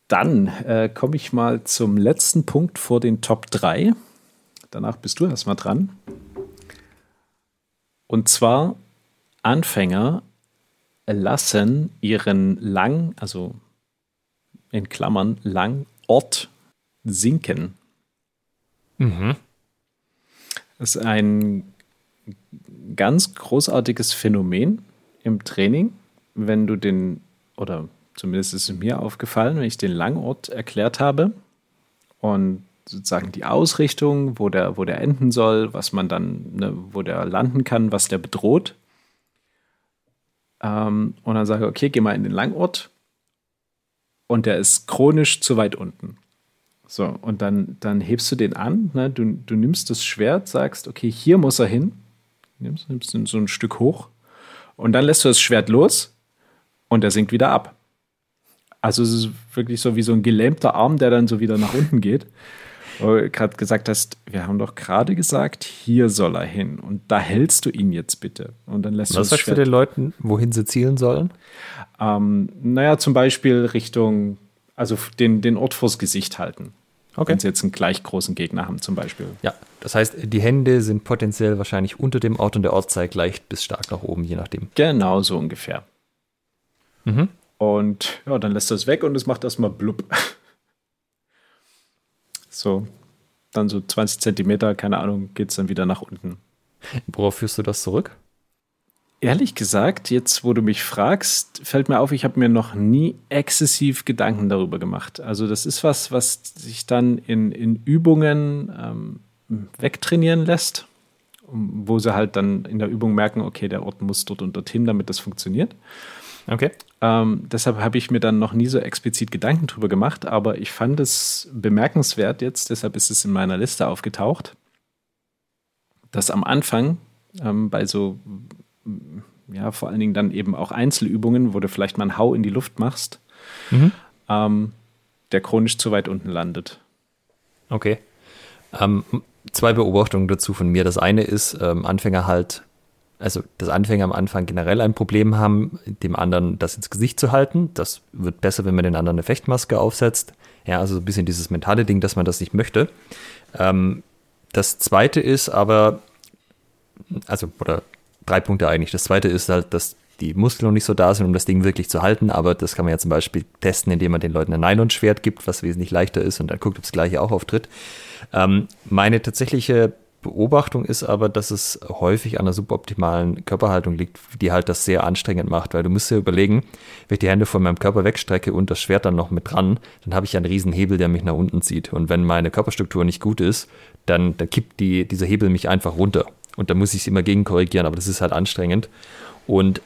Dann äh, komme ich mal zum letzten Punkt vor den Top 3. Danach bist du erstmal dran. Und zwar Anfänger lassen ihren lang, also in Klammern lang Ort sinken. Mhm. Das ist ein ganz großartiges Phänomen im Training, wenn du den, oder zumindest ist es mir aufgefallen, wenn ich den Langort erklärt habe und sozusagen die Ausrichtung, wo der, wo der enden soll, was man dann, ne, wo der landen kann, was der bedroht. Ähm, und dann sage ich, okay, geh mal in den Langort und der ist chronisch zu weit unten. So, und dann, dann hebst du den an, ne? du, du nimmst das Schwert, sagst, okay, hier muss er hin, nimmst, nimmst so ein Stück hoch und dann lässt du das Schwert los und er sinkt wieder ab. Also es ist wirklich so wie so ein gelähmter Arm, der dann so wieder nach unten geht. Gerade gesagt hast, wir haben doch gerade gesagt, hier soll er hin. Und da hältst du ihn jetzt bitte. Und dann lässt Was du sagst du den Leuten, wohin sie zielen sollen? Ähm, naja, zum Beispiel Richtung, also den, den Ort vors Gesicht halten. Okay. Wenn sie jetzt einen gleich großen Gegner haben, zum Beispiel. Ja, das heißt, die Hände sind potenziell wahrscheinlich unter dem Ort und der Ort zeigt leicht bis stark nach oben, je nachdem. Genau, so ungefähr. Mhm. Und ja, dann lässt er es weg und es macht erstmal blub. So, dann so 20 Zentimeter, keine Ahnung, geht es dann wieder nach unten. Worauf führst du das zurück? Ehrlich gesagt, jetzt wo du mich fragst, fällt mir auf, ich habe mir noch nie exzessiv Gedanken darüber gemacht. Also das ist was, was sich dann in, in Übungen ähm, wegtrainieren lässt, wo sie halt dann in der Übung merken, okay, der Ort muss dort und dorthin, damit das funktioniert. Okay. Ähm, deshalb habe ich mir dann noch nie so explizit Gedanken drüber gemacht, aber ich fand es bemerkenswert jetzt, deshalb ist es in meiner Liste aufgetaucht, dass am Anfang ähm, bei so, ja, vor allen Dingen dann eben auch Einzelübungen, wo du vielleicht mal einen Hau in die Luft machst, mhm. ähm, der chronisch zu weit unten landet. Okay. Zwei Beobachtungen dazu von mir. Das eine ist, ähm, Anfänger halt also dass Anfänger am Anfang generell ein Problem haben, dem anderen das ins Gesicht zu halten. Das wird besser, wenn man den anderen eine Fechtmaske aufsetzt. Ja, also ein bisschen dieses mentale Ding, dass man das nicht möchte. Ähm, das zweite ist aber, also, oder drei Punkte eigentlich. Das zweite ist halt, dass die Muskeln noch nicht so da sind, um das Ding wirklich zu halten, aber das kann man ja zum Beispiel testen, indem man den Leuten ein Nylonschwert gibt, was wesentlich leichter ist und dann guckt, ob das gleiche auch auftritt. Ähm, meine tatsächliche Beobachtung ist aber, dass es häufig an einer suboptimalen Körperhaltung liegt, die halt das sehr anstrengend macht, weil du musst dir überlegen, wenn ich die Hände von meinem Körper wegstrecke und das Schwert dann noch mit dran, dann habe ich einen riesen Hebel, der mich nach unten zieht. Und wenn meine Körperstruktur nicht gut ist, dann, dann kippt die, dieser Hebel mich einfach runter. Und da muss ich es immer gegen korrigieren, aber das ist halt anstrengend. Und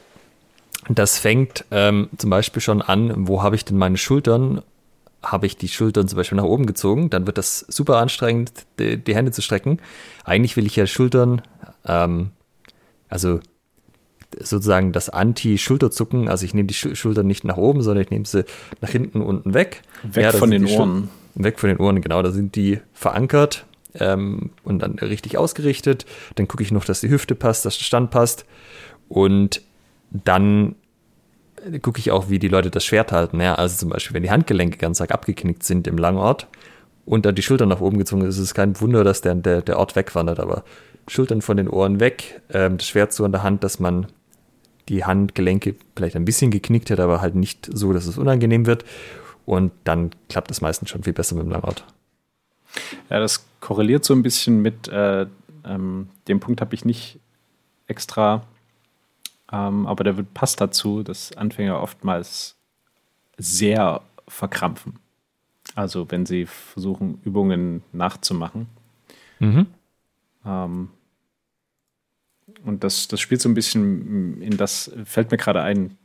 das fängt ähm, zum Beispiel schon an, wo habe ich denn meine Schultern habe ich die Schultern zum Beispiel nach oben gezogen, dann wird das super anstrengend, die, die Hände zu strecken. Eigentlich will ich ja Schultern, ähm, also sozusagen das Anti-Schulterzucken, also ich nehme die Schultern nicht nach oben, sondern ich nehme sie nach hinten, unten weg. Weg ja, von den Ohren. Weg von den Ohren, genau, da sind die verankert ähm, und dann richtig ausgerichtet. Dann gucke ich noch, dass die Hüfte passt, dass der Stand passt und dann gucke ich auch, wie die Leute das Schwert halten. Ja, also zum Beispiel, wenn die Handgelenke ganz arg abgeknickt sind im Langort und dann die Schultern nach oben gezogen ist, ist es kein Wunder, dass der, der, der Ort wegwandert. Aber Schultern von den Ohren weg, ähm, das Schwert so in der Hand, dass man die Handgelenke vielleicht ein bisschen geknickt hat, aber halt nicht so, dass es unangenehm wird. Und dann klappt es meistens schon viel besser mit dem Langort. Ja, das korreliert so ein bisschen mit äh, ähm, dem Punkt, habe ich nicht extra ähm, aber der wird, passt dazu, dass Anfänger oftmals sehr verkrampfen. Also wenn sie versuchen, Übungen nachzumachen. Mhm. Ähm, und das, das spielt so ein bisschen in das, fällt mir gerade ein,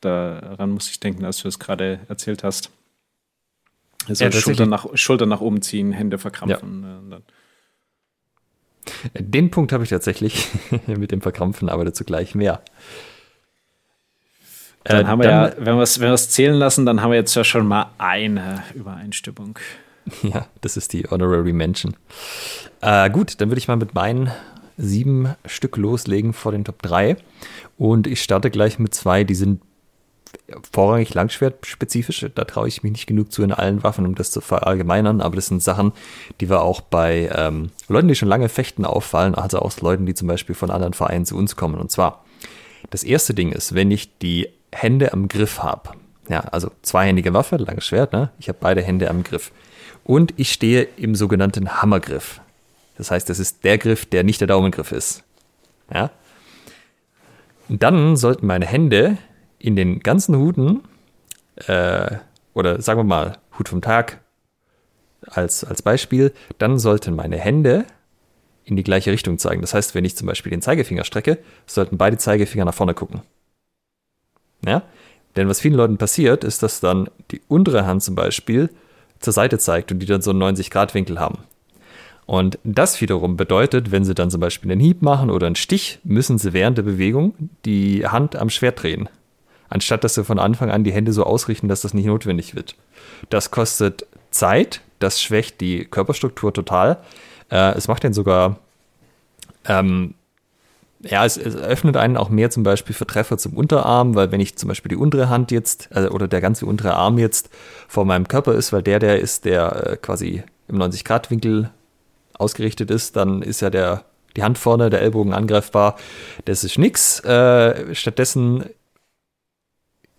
Daran muss ich denken, als du es gerade erzählt hast. Also ja, Schulter, nach, Schulter nach oben ziehen, Hände verkrampfen. Ja. Den Punkt habe ich tatsächlich mit dem Verkrampfen, aber dazu gleich mehr. Dann äh, haben wir dann, ja, wenn wir es wenn zählen lassen, dann haben wir jetzt ja schon mal eine Übereinstimmung. Ja, das ist die Honorary Mention. Äh, gut, dann würde ich mal mit meinen sieben Stück loslegen vor den Top 3. Und ich starte gleich mit zwei, die sind vorrangig Langschwert-spezifisch. Da traue ich mich nicht genug zu in allen Waffen, um das zu verallgemeinern. Aber das sind Sachen, die wir auch bei ähm, Leuten, die schon lange fechten, auffallen. Also auch Leuten, die zum Beispiel von anderen Vereinen zu uns kommen. Und zwar, das erste Ding ist, wenn ich die Hände am Griff habe. Ja, also zweihändige Waffe, langes Schwert, ne? Ich habe beide Hände am Griff. Und ich stehe im sogenannten Hammergriff. Das heißt, das ist der Griff, der nicht der Daumengriff ist. Ja? Dann sollten meine Hände in den ganzen Huten, äh, oder sagen wir mal, Hut vom Tag als, als Beispiel, dann sollten meine Hände in die gleiche Richtung zeigen. Das heißt, wenn ich zum Beispiel den Zeigefinger strecke, sollten beide Zeigefinger nach vorne gucken. Ja? Denn was vielen Leuten passiert, ist, dass dann die untere Hand zum Beispiel zur Seite zeigt und die dann so einen 90-Grad-Winkel haben. Und das wiederum bedeutet, wenn sie dann zum Beispiel einen Hieb machen oder einen Stich, müssen sie während der Bewegung die Hand am Schwert drehen. Anstatt dass sie von Anfang an die Hände so ausrichten, dass das nicht notwendig wird. Das kostet Zeit, das schwächt die Körperstruktur total. Äh, es macht den sogar ähm, ja, es, es, öffnet einen auch mehr zum Beispiel für Treffer zum Unterarm, weil wenn ich zum Beispiel die untere Hand jetzt, also, oder der ganze untere Arm jetzt vor meinem Körper ist, weil der der ist, der äh, quasi im 90-Grad-Winkel ausgerichtet ist, dann ist ja der, die Hand vorne, der Ellbogen angreifbar. Das ist nix. Äh, stattdessen,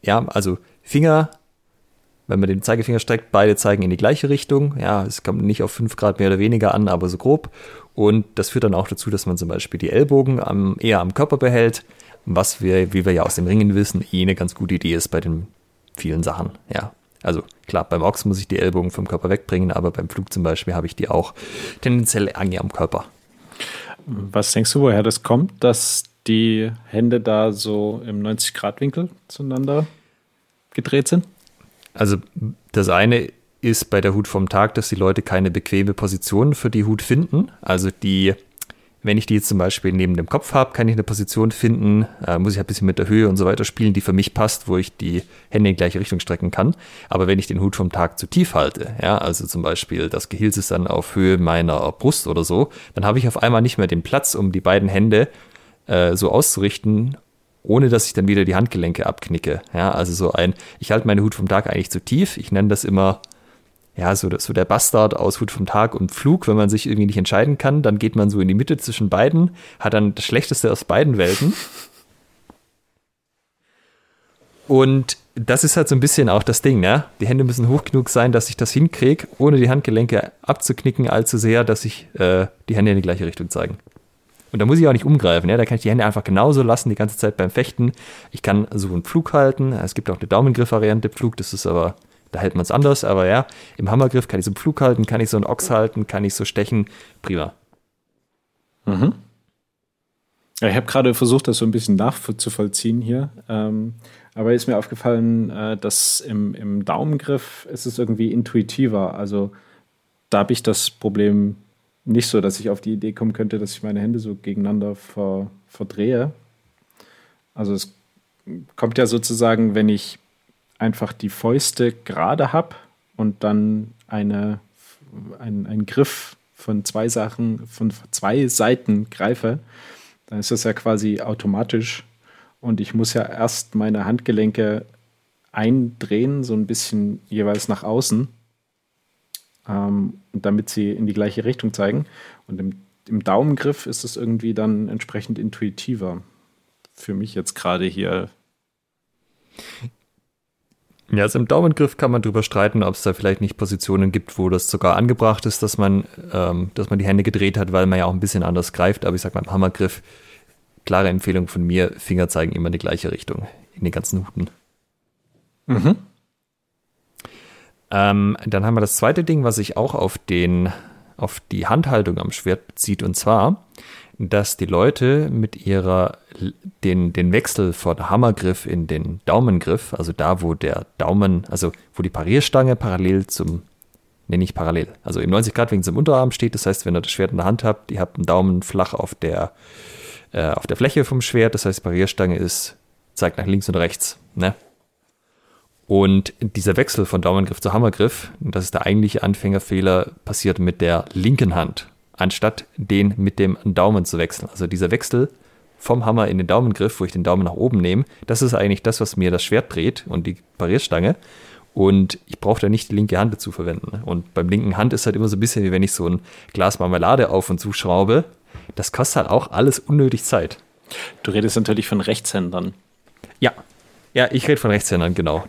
ja, also Finger, wenn man den Zeigefinger streckt, beide zeigen in die gleiche Richtung. Ja, es kommt nicht auf 5 Grad mehr oder weniger an, aber so grob. Und das führt dann auch dazu, dass man zum Beispiel die Ellbogen am, eher am Körper behält, was wir, wie wir ja aus dem Ringen wissen, eh eine ganz gute Idee ist bei den vielen Sachen. Ja, also klar, beim Ochs muss ich die Ellbogen vom Körper wegbringen, aber beim Flug zum Beispiel habe ich die auch tendenziell eng am Körper. Was denkst du, woher das kommt, dass die Hände da so im 90-Grad-Winkel zueinander gedreht sind? Also das eine ist bei der Hut vom Tag, dass die Leute keine bequeme Position für die Hut finden. Also die, wenn ich die jetzt zum Beispiel neben dem Kopf habe, kann ich eine Position finden, äh, muss ich ein bisschen mit der Höhe und so weiter spielen, die für mich passt, wo ich die Hände in gleiche Richtung strecken kann. Aber wenn ich den Hut vom Tag zu tief halte, ja, also zum Beispiel das Gehilz ist dann auf Höhe meiner Brust oder so, dann habe ich auf einmal nicht mehr den Platz, um die beiden Hände äh, so auszurichten, ohne dass ich dann wieder die Handgelenke abknicke. Ja, also so ein, ich halte meine Hut vom Tag eigentlich zu tief. Ich nenne das immer, ja, so, so der Bastard aus Hut vom Tag und Flug. Wenn man sich irgendwie nicht entscheiden kann, dann geht man so in die Mitte zwischen beiden, hat dann das Schlechteste aus beiden Welten. Und das ist halt so ein bisschen auch das Ding, ne? Die Hände müssen hoch genug sein, dass ich das hinkriege, ohne die Handgelenke abzuknicken allzu sehr, dass sich äh, die Hände in die gleiche Richtung zeigen. Und da muss ich auch nicht umgreifen, ja. Da kann ich die Hände einfach genauso lassen, die ganze Zeit beim Fechten. Ich kann so einen Flug halten. Es gibt auch eine Daumengriff-Variante Pflug, das ist aber, da hält man es anders. Aber ja, im Hammergriff kann ich so einen Flug halten, kann ich so einen Ochs halten, kann ich so stechen. Prima. Mhm. Ich habe gerade versucht, das so ein bisschen nachzuvollziehen hier. Ähm, aber ist mir aufgefallen, äh, dass im, im Daumengriff ist es irgendwie intuitiver. Also da habe ich das Problem nicht so, dass ich auf die Idee kommen könnte, dass ich meine Hände so gegeneinander ver, verdrehe. Also es kommt ja sozusagen, wenn ich einfach die Fäuste gerade habe und dann eine, ein, einen Griff von zwei Sachen, von zwei Seiten greife, dann ist das ja quasi automatisch. Und ich muss ja erst meine Handgelenke eindrehen, so ein bisschen jeweils nach außen ähm, damit sie in die gleiche Richtung zeigen. Und im, im Daumengriff ist es irgendwie dann entsprechend intuitiver. Für mich jetzt gerade hier. Ja, also im Daumengriff kann man darüber streiten, ob es da vielleicht nicht Positionen gibt, wo das sogar angebracht ist, dass man, ähm, dass man die Hände gedreht hat, weil man ja auch ein bisschen anders greift. Aber ich sag mal, im Hammergriff, klare Empfehlung von mir, Finger zeigen immer in die gleiche Richtung, in den ganzen Huten. Mhm. Ähm, dann haben wir das zweite Ding, was ich auch auf den auf die Handhaltung am Schwert bezieht. Und zwar, dass die Leute mit ihrer den, den Wechsel von Hammergriff in den Daumengriff, also da, wo der Daumen, also wo die Parierstange parallel zum, nee, nicht parallel, also im 90 Grad Winkel zum Unterarm steht. Das heißt, wenn ihr das Schwert in der Hand habt, ihr habt einen Daumen flach auf der, äh, auf der Fläche vom Schwert. Das heißt, die Parierstange ist, zeigt nach links und rechts. Ne? Und dieser Wechsel von Daumengriff zu Hammergriff, das ist der eigentliche Anfängerfehler, passiert mit der linken Hand, anstatt den mit dem Daumen zu wechseln. Also dieser Wechsel vom Hammer in den Daumengriff, wo ich den Daumen nach oben nehme, das ist eigentlich das, was mir das Schwert dreht und die Parierstange. Und ich brauche da nicht die linke Hand dazu verwenden. Und beim linken Hand ist halt immer so ein bisschen wie wenn ich so ein Glas Marmelade auf und zuschraube. Das kostet halt auch alles unnötig Zeit. Du redest natürlich von Rechtshändern. Ja. Ja, ich rede von Rechtshändern, genau.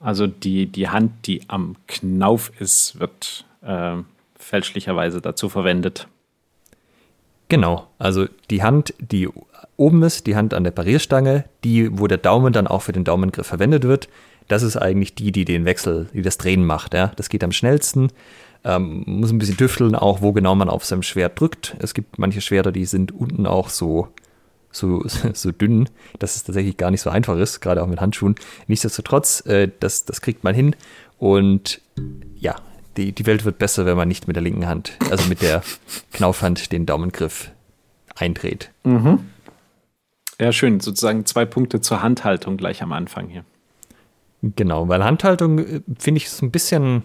Also die, die Hand, die am Knauf ist, wird äh, fälschlicherweise dazu verwendet. Genau, also die Hand, die oben ist, die Hand an der Parierstange, die, wo der Daumen dann auch für den Daumengriff verwendet wird, das ist eigentlich die, die den Wechsel, die das Drehen macht. Ja? Das geht am schnellsten. Ähm, muss ein bisschen tüfteln, auch wo genau man auf seinem Schwert drückt. Es gibt manche Schwerter, die sind unten auch so so, so dünn, dass es tatsächlich gar nicht so einfach ist, gerade auch mit Handschuhen. Nichtsdestotrotz, äh, das, das kriegt man hin. Und ja, die, die Welt wird besser, wenn man nicht mit der linken Hand, also mit der Knaufhand, den Daumengriff eindreht. Mhm. Ja, schön. Sozusagen zwei Punkte zur Handhaltung gleich am Anfang hier. Genau, weil Handhaltung äh, finde ich so ein bisschen,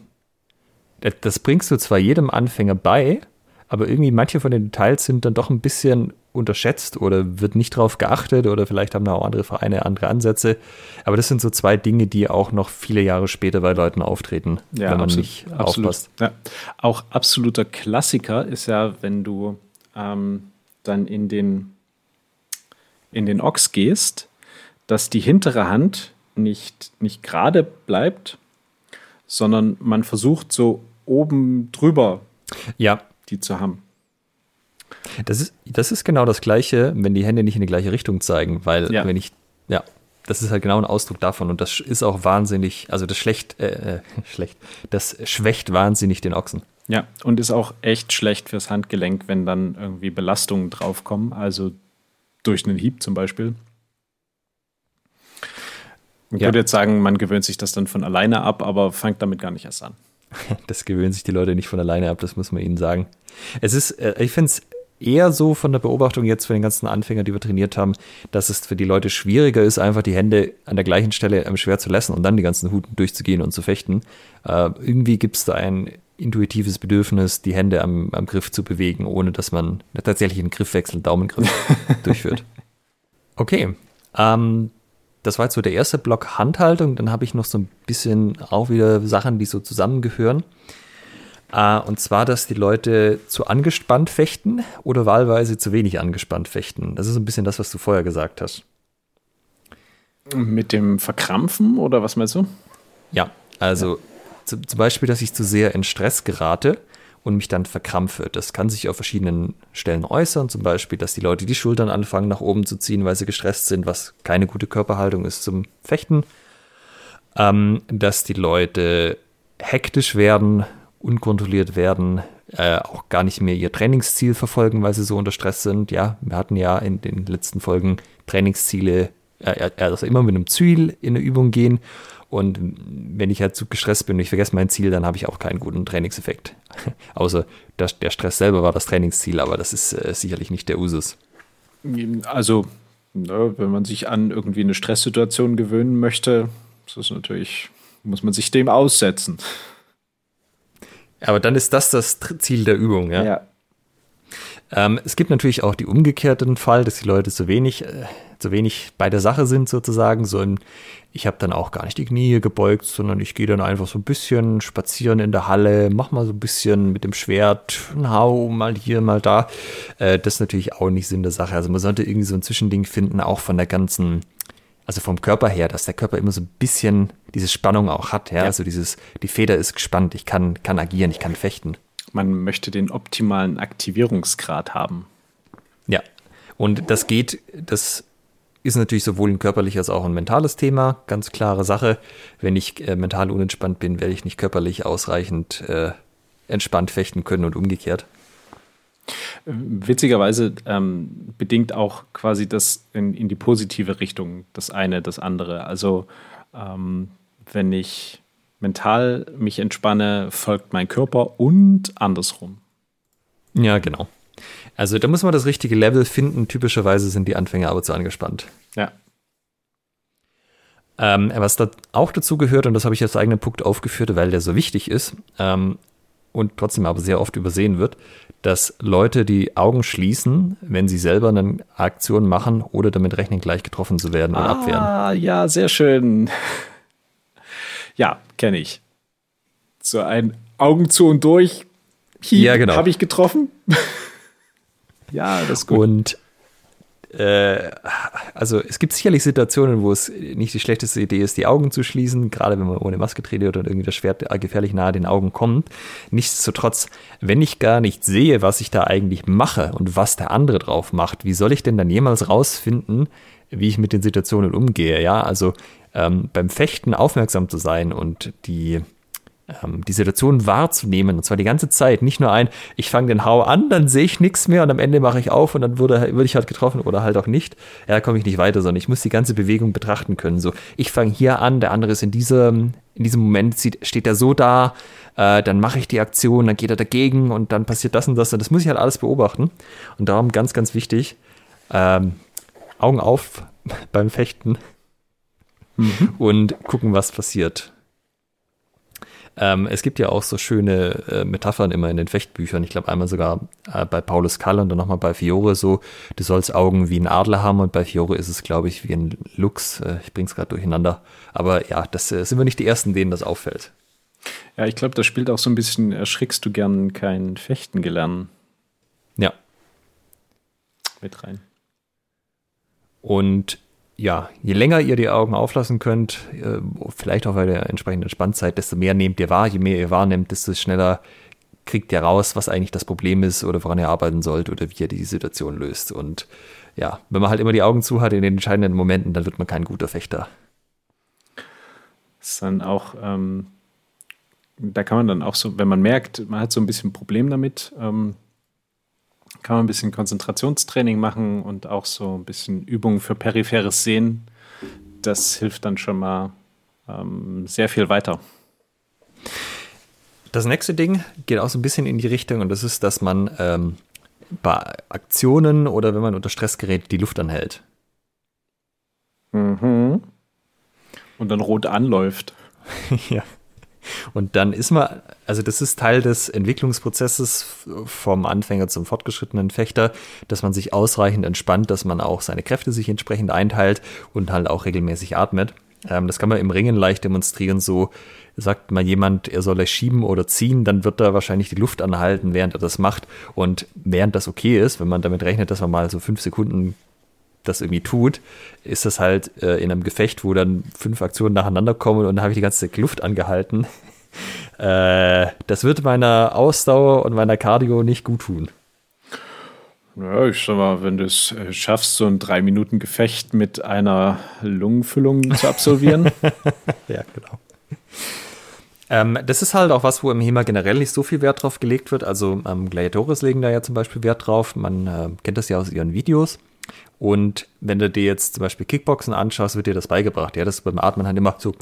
das bringst du zwar jedem Anfänger bei, aber irgendwie manche von den Details sind dann doch ein bisschen unterschätzt oder wird nicht drauf geachtet oder vielleicht haben da auch andere Vereine andere Ansätze. Aber das sind so zwei Dinge, die auch noch viele Jahre später bei Leuten auftreten, ja, wenn man absolut, nicht absolut. aufpasst. Ja. Auch absoluter Klassiker ist ja, wenn du ähm, dann in den, in den Ochs gehst, dass die hintere Hand nicht, nicht gerade bleibt, sondern man versucht so oben drüber ja. Die zu haben. Das ist, das ist genau das Gleiche, wenn die Hände nicht in die gleiche Richtung zeigen, weil ja. wenn ich, ja, das ist halt genau ein Ausdruck davon und das ist auch wahnsinnig, also das schlecht, äh, äh schlecht, das schwächt wahnsinnig den Ochsen. Ja, und ist auch echt schlecht fürs Handgelenk, wenn dann irgendwie Belastungen draufkommen, also durch einen Hieb zum Beispiel. Ich ja. würde jetzt sagen, man gewöhnt sich das dann von alleine ab, aber fängt damit gar nicht erst an. Das gewöhnen sich die Leute nicht von alleine ab, das muss man ihnen sagen. Es ist, äh, ich finde es eher so von der Beobachtung jetzt für den ganzen Anfänger, die wir trainiert haben, dass es für die Leute schwieriger ist, einfach die Hände an der gleichen Stelle am Schwert zu lassen und dann die ganzen Huten durchzugehen und zu fechten. Äh, irgendwie gibt es da ein intuitives Bedürfnis, die Hände am, am Griff zu bewegen, ohne dass man tatsächlich einen Griffwechsel, Daumengriff durchführt. Okay, ähm, das war jetzt so der erste Block Handhaltung. Dann habe ich noch so ein bisschen auch wieder Sachen, die so zusammengehören. Äh, und zwar, dass die Leute zu angespannt fechten oder wahlweise zu wenig angespannt fechten. Das ist ein bisschen das, was du vorher gesagt hast. Mit dem Verkrampfen oder was meinst du? Ja, also ja. zum Beispiel, dass ich zu sehr in Stress gerate und mich dann verkrampfe. Das kann sich auf verschiedenen Stellen äußern, zum Beispiel, dass die Leute die Schultern anfangen nach oben zu ziehen, weil sie gestresst sind, was keine gute Körperhaltung ist zum Fechten. Ähm, dass die Leute hektisch werden, unkontrolliert werden, äh, auch gar nicht mehr ihr Trainingsziel verfolgen, weil sie so unter Stress sind. Ja, wir hatten ja in den letzten Folgen Trainingsziele, äh, also immer mit einem Ziel in eine Übung gehen. Und wenn ich halt zu gestresst bin und ich vergesse mein Ziel, dann habe ich auch keinen guten Trainingseffekt. Außer der, der, Stress selber war das Trainingsziel, aber das ist äh, sicherlich nicht der Usus. Also, ne, wenn man sich an irgendwie eine Stresssituation gewöhnen möchte, das ist natürlich, muss man sich dem aussetzen. Aber dann ist das das Ziel der Übung, ja. ja. Ähm, es gibt natürlich auch die umgekehrten Fall, dass die Leute zu wenig, äh, zu wenig bei der Sache sind sozusagen. So ein, ich habe dann auch gar nicht die Knie gebeugt, sondern ich gehe dann einfach so ein bisschen spazieren in der Halle, mach mal so ein bisschen mit dem Schwert, hau mal hier, mal da. Äh, das ist natürlich auch nicht Sinn der Sache. Also man sollte irgendwie so ein Zwischending finden, auch von der ganzen also vom Körper her, dass der Körper immer so ein bisschen diese Spannung auch hat, ja, ja. also dieses, die Feder ist gespannt, ich kann, kann agieren, ich kann fechten. Man möchte den optimalen Aktivierungsgrad haben. Ja, und das geht, das ist natürlich sowohl ein körperliches als auch ein mentales Thema, ganz klare Sache. Wenn ich äh, mental unentspannt bin, werde ich nicht körperlich ausreichend äh, entspannt fechten können und umgekehrt. Witzigerweise ähm, bedingt auch quasi das in, in, die positive Richtung, das eine, das andere. Also ähm, wenn ich mental mich entspanne, folgt mein Körper und andersrum. Ja, genau. Also da muss man das richtige Level finden. Typischerweise sind die Anfänger aber zu angespannt. Ja. Ähm, was da auch dazu gehört, und das habe ich als eigenen Punkt aufgeführt, weil der so wichtig ist ähm, und trotzdem aber sehr oft übersehen wird, dass Leute die Augen schließen, wenn sie selber eine Aktion machen oder damit rechnen, gleich getroffen zu werden und ah, abwehren. Ah, ja, sehr schön. Ja, kenne ich. So ein Augen zu und durch. ja, genau. Habe ich getroffen? ja, das ist gut. Und äh, also es gibt sicherlich Situationen, wo es nicht die schlechteste Idee ist, die Augen zu schließen, gerade wenn man ohne Maske trainiert oder irgendwie das Schwert gefährlich nahe den Augen kommt. Nichtsdestotrotz, wenn ich gar nicht sehe, was ich da eigentlich mache und was der andere drauf macht, wie soll ich denn dann jemals rausfinden, wie ich mit den Situationen umgehe? Ja, also ähm, beim Fechten aufmerksam zu sein und die ähm, die Situation wahrzunehmen, und zwar die ganze Zeit. Nicht nur ein, ich fange den Hau an, dann sehe ich nichts mehr und am Ende mache ich auf und dann würde, würde ich halt getroffen oder halt auch nicht. Ja, komme ich nicht weiter, sondern ich muss die ganze Bewegung betrachten können. So, ich fange hier an, der andere ist in diesem, in diesem Moment, sieht, steht er so da, äh, dann mache ich die Aktion, dann geht er dagegen und dann passiert das und das. Und das muss ich halt alles beobachten. Und darum ganz, ganz wichtig, ähm, Augen auf beim Fechten mhm. und gucken, was passiert. Ähm, es gibt ja auch so schöne äh, Metaphern immer in den Fechtbüchern. Ich glaube einmal sogar äh, bei Paulus Kalle und dann nochmal bei Fiore so, du sollst Augen wie ein Adler haben und bei Fiore ist es, glaube ich, wie ein Luchs. Äh, ich bringe es gerade durcheinander. Aber ja, das äh, sind wir nicht die Ersten, denen das auffällt. Ja, ich glaube, das spielt auch so ein bisschen, erschrickst du gern kein Fechten gelernt. Ja. Mit rein. Und ja, je länger ihr die Augen auflassen könnt, äh, vielleicht auch bei der entsprechenden Entspanntzeit, desto mehr nehmt ihr wahr. Je mehr ihr wahrnehmt, desto schneller kriegt ihr raus, was eigentlich das Problem ist oder woran ihr arbeiten sollt oder wie ihr die Situation löst. Und ja, wenn man halt immer die Augen zu hat in den entscheidenden Momenten, dann wird man kein guter Fechter. Das ist dann auch, ähm, da kann man dann auch so, wenn man merkt, man hat so ein bisschen Problem damit, ähm, kann man ein bisschen Konzentrationstraining machen und auch so ein bisschen Übungen für peripheres Sehen. Das hilft dann schon mal ähm, sehr viel weiter. Das nächste Ding geht auch so ein bisschen in die Richtung und das ist, dass man ähm, bei Aktionen oder wenn man unter Stress gerät, die Luft anhält. Mhm. Und dann rot anläuft. ja. Und dann ist man, also das ist Teil des Entwicklungsprozesses vom Anfänger zum fortgeschrittenen Fechter, dass man sich ausreichend entspannt, dass man auch seine Kräfte sich entsprechend einteilt und halt auch regelmäßig atmet. Ähm, das kann man im Ringen leicht demonstrieren. So sagt mal jemand, er soll schieben oder ziehen, dann wird er wahrscheinlich die Luft anhalten, während er das macht. Und während das okay ist, wenn man damit rechnet, dass man mal so fünf Sekunden das irgendwie tut, ist das halt äh, in einem Gefecht, wo dann fünf Aktionen nacheinander kommen und dann habe ich die ganze Zeit Luft angehalten. äh, das wird meiner Ausdauer und meiner Cardio nicht gut tun. Ja, ich sag mal, wenn du es äh, schaffst, so ein drei Minuten Gefecht mit einer Lungenfüllung zu absolvieren. ja, genau. Ähm, das ist halt auch was, wo im HEMA generell nicht so viel Wert drauf gelegt wird. Also ähm, Gladiatores legen da ja zum Beispiel Wert drauf. Man äh, kennt das ja aus ihren Videos. Und wenn du dir jetzt zum Beispiel Kickboxen anschaust, wird dir das beigebracht. Ja, das ist beim Atmen halt immer so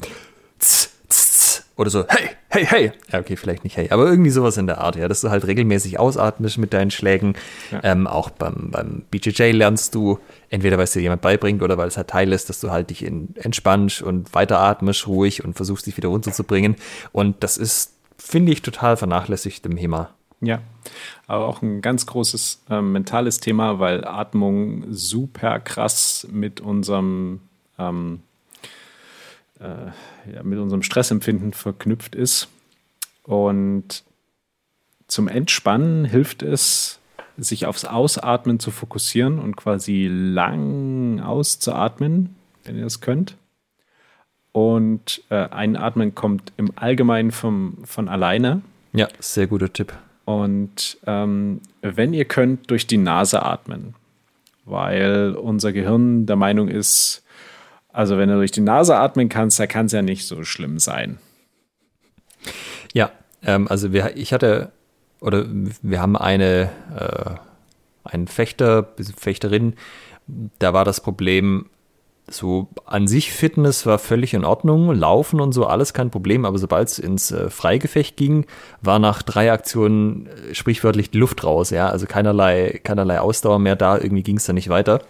tss, tss, tss, oder so hey, hey, hey. Ja, okay, vielleicht nicht hey, aber irgendwie sowas in der Art, ja, dass du halt regelmäßig ausatmest mit deinen Schlägen. Ja. Ähm, auch beim, beim BJJ lernst du, entweder weil es dir jemand beibringt oder weil es halt Teil ist, dass du halt dich in, entspannst und weiteratmest ruhig und versuchst dich wieder runterzubringen. Und das ist, finde ich, total vernachlässigt im HEMA. Ja, aber auch ein ganz großes äh, mentales Thema, weil Atmung super krass mit unserem, ähm, äh, ja, mit unserem Stressempfinden verknüpft ist. Und zum Entspannen hilft es, sich aufs Ausatmen zu fokussieren und quasi lang auszuatmen, wenn ihr das könnt. Und äh, Einatmen kommt im Allgemeinen vom, von alleine. Ja, sehr guter Tipp. Und ähm, wenn ihr könnt, durch die Nase atmen, weil unser Gehirn der Meinung ist, also wenn du durch die Nase atmen kannst, da kann es ja nicht so schlimm sein. Ja, Ähm, also wir, ich hatte, oder wir haben eine, äh, einen Fechter, Fechterin, da war das Problem, so an sich Fitness war völlig in Ordnung, Laufen und so, alles kein Problem, aber sobald es ins äh, Freigefecht ging, war nach drei Aktionen äh, sprichwörtlich die Luft raus, ja, also keinerlei, keinerlei Ausdauer mehr da, irgendwie ging es dann nicht weiter.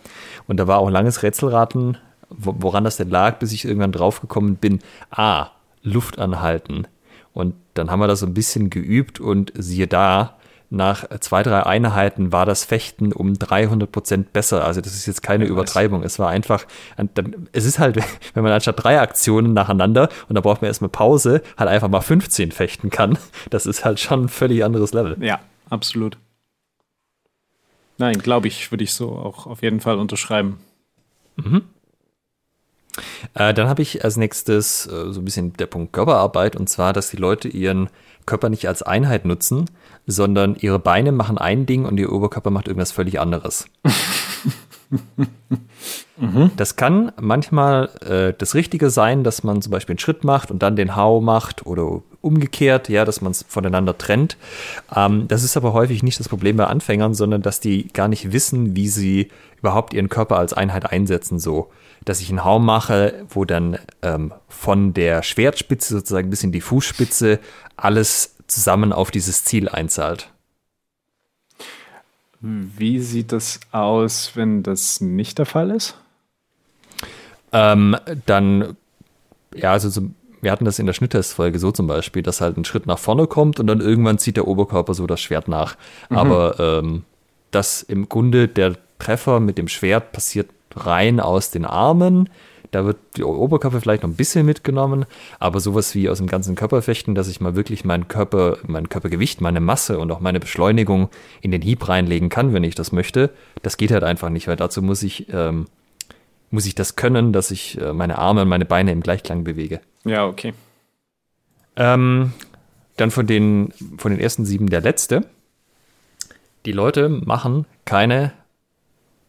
Und da war auch langes Rätselraten, wo, woran das denn lag, bis ich irgendwann draufgekommen bin, ah, Luft anhalten. Und dann haben wir das so ein bisschen geübt und siehe da, nach zwei, drei Einheiten war das Fechten um 300 Prozent besser. Also das ist jetzt keine ja, Übertreibung. Es war einfach, es ist halt, wenn man anstatt drei Aktionen nacheinander und da braucht man erstmal Pause, halt einfach mal 15 fechten kann. Das ist halt schon ein völlig anderes Level. Ja, absolut. Nein, glaube ich, würde ich so auch auf jeden Fall unterschreiben. Mhm. Äh, dann habe ich als nächstes äh, so ein bisschen der Punkt Körperarbeit und zwar, dass die Leute ihren Körper nicht als Einheit nutzen, sondern ihre Beine machen ein Ding und ihr Oberkörper macht irgendwas völlig anderes. mhm. Das kann manchmal äh, das Richtige sein, dass man zum Beispiel einen Schritt macht und dann den Hau macht oder umgekehrt, ja, dass man es voneinander trennt. Ähm, das ist aber häufig nicht das Problem bei Anfängern, sondern dass die gar nicht wissen, wie sie überhaupt ihren Körper als Einheit einsetzen. So, dass ich einen Hau mache, wo dann ähm, von der Schwertspitze sozusagen bis in die Fußspitze alles zusammen auf dieses Ziel einzahlt. Wie sieht das aus, wenn das nicht der Fall ist? Ähm, dann, ja, also so, wir hatten das in der Schnitttestfolge so zum Beispiel, dass halt ein Schritt nach vorne kommt und dann irgendwann zieht der Oberkörper so das Schwert nach. Mhm. Aber ähm, dass im Grunde der Treffer mit dem Schwert passiert rein aus den Armen da wird die Oberkörper vielleicht noch ein bisschen mitgenommen, aber sowas wie aus dem ganzen Körperfechten, dass ich mal wirklich meinen Körper, mein Körpergewicht, meine Masse und auch meine Beschleunigung in den Hieb reinlegen kann, wenn ich das möchte, das geht halt einfach nicht, weil dazu muss ich, ähm, muss ich das können, dass ich äh, meine Arme und meine Beine im Gleichklang bewege. Ja, okay. Ähm, dann von den, von den ersten sieben der letzte. Die Leute machen keine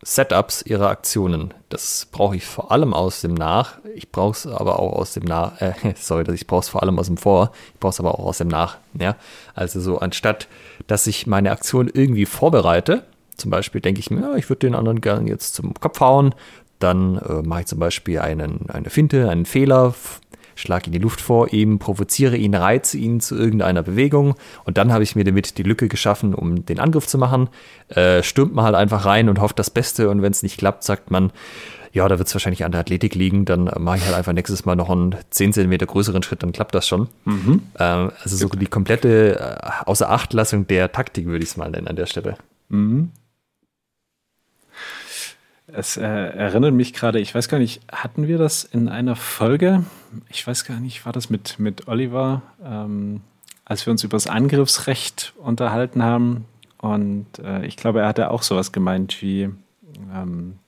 Setups ihrer Aktionen. Das brauche ich vor allem aus dem Nach. Ich brauche es aber auch aus dem Nach. Äh, sorry, ich brauche es vor allem aus dem Vor. Ich brauche es aber auch aus dem Nach. Ja? Also so anstatt, dass ich meine Aktion irgendwie vorbereite, zum Beispiel denke ich mir, ja, ich würde den anderen gerne jetzt zum Kopf hauen. Dann äh, mache ich zum Beispiel einen, eine Finte, einen Fehler, schlage in die Luft vor ihm, provoziere ihn, reize ihn zu irgendeiner Bewegung und dann habe ich mir damit die Lücke geschaffen, um den Angriff zu machen. Äh, stürmt man halt einfach rein und hofft das Beste und wenn es nicht klappt, sagt man, ja, da wird es wahrscheinlich an der Athletik liegen, dann mache ich halt einfach nächstes Mal noch einen 10 cm größeren Schritt, dann klappt das schon. Mhm. Ähm, also so die komplette äh, Außerachtlassung der Taktik würde ich es mal nennen an der Stelle. Mhm. Es äh, erinnert mich gerade, ich weiß gar nicht, hatten wir das in einer Folge? Ich weiß gar nicht, war das mit, mit Oliver, ähm, als wir uns über das Angriffsrecht unterhalten haben? Und äh, ich glaube, er hatte auch sowas gemeint wie, ähm,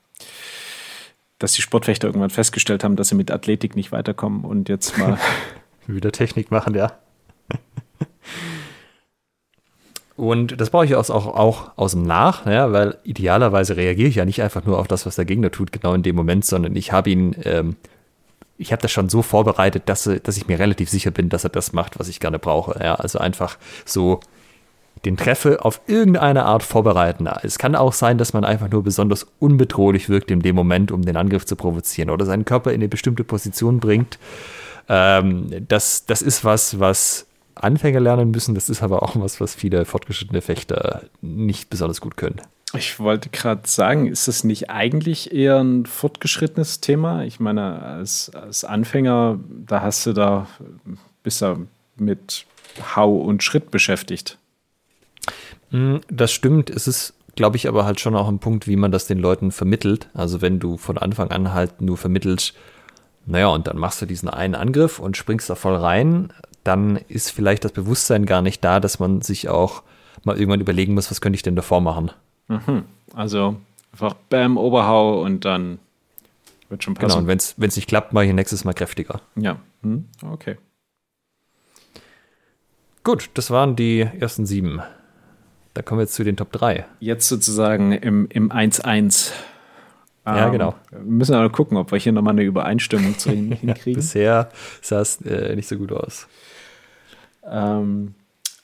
dass die Sportfechter irgendwann festgestellt haben, dass sie mit Athletik nicht weiterkommen und jetzt mal wieder Technik machen, ja. Und das brauche ich auch, auch aus dem Nach, ja, weil idealerweise reagiere ich ja nicht einfach nur auf das, was der Gegner tut, genau in dem Moment, sondern ich habe ihn, ähm, ich habe das schon so vorbereitet, dass, dass ich mir relativ sicher bin, dass er das macht, was ich gerne brauche. Ja, also einfach so den Treffer auf irgendeine Art vorbereiten. Es kann auch sein, dass man einfach nur besonders unbedrohlich wirkt in dem Moment, um den Angriff zu provozieren oder seinen Körper in eine bestimmte Position bringt. Ähm, das, das ist was, was Anfänger lernen müssen. Das ist aber auch was, was viele fortgeschrittene Fechter nicht besonders gut können. Ich wollte gerade sagen, ist das nicht eigentlich eher ein fortgeschrittenes Thema? Ich meine, als, als Anfänger, da hast du da, bist du mit Hau und Schritt beschäftigt. Hm, das stimmt. Es ist, glaube ich, aber halt schon auch ein Punkt, wie man das den Leuten vermittelt. Also wenn du von Anfang an halt nur vermittelst, naja, und dann machst du diesen einen Angriff und springst da voll rein, dann ist vielleicht das Bewusstsein gar nicht da, dass man sich auch mal irgendwann überlegen muss, was könnte ich denn davor machen. Mhm. Also einfach Bam, Oberhau und dann wird schon passen. Genau, und wenn es nicht klappt, mache ich nächstes Mal kräftiger. Ja, hm. okay. Gut, das waren die ersten sieben. Da kommen wir jetzt zu den Top 3. Jetzt sozusagen im 1-1. Ja, ähm, genau. Wir müssen aber gucken, ob wir hier nochmal eine Übereinstimmung hinkriegen. ja, bisher sah es äh, nicht so gut aus. Ähm,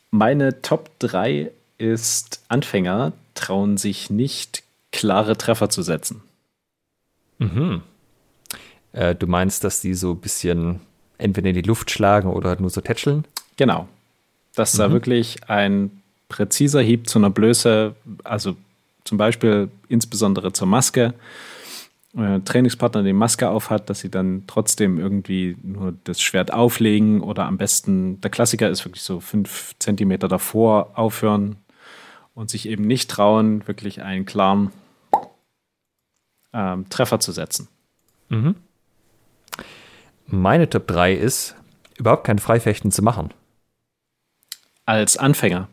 Meine Top 3 ist Anfänger trauen sich nicht, klare Treffer zu setzen. Mhm. Äh, du meinst, dass die so ein bisschen entweder in die Luft schlagen oder nur so tätscheln? Genau. Dass mhm. da wirklich ein präziser Hieb zu einer Blöße, also zum Beispiel insbesondere zur Maske, äh, Trainingspartner die Maske aufhat, dass sie dann trotzdem irgendwie nur das Schwert auflegen oder am besten, der Klassiker ist wirklich so fünf Zentimeter davor aufhören und sich eben nicht trauen, wirklich einen klaren ähm, Treffer zu setzen. Mhm. Meine Top 3 ist, überhaupt kein Freifechten zu machen. Als Anfänger.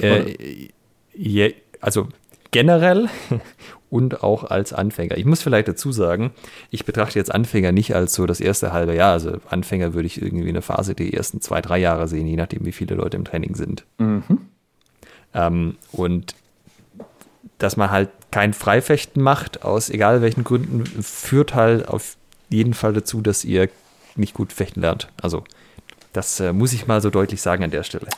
Äh, je, also generell und auch als Anfänger. Ich muss vielleicht dazu sagen, ich betrachte jetzt Anfänger nicht als so das erste halbe Jahr. Also Anfänger würde ich irgendwie in der Phase die ersten zwei, drei Jahre sehen, je nachdem, wie viele Leute im Training sind. Mhm. Ähm, und dass man halt kein Freifechten macht, aus egal welchen Gründen, führt halt auf jeden Fall dazu, dass ihr nicht gut fechten lernt. Also das äh, muss ich mal so deutlich sagen an der Stelle.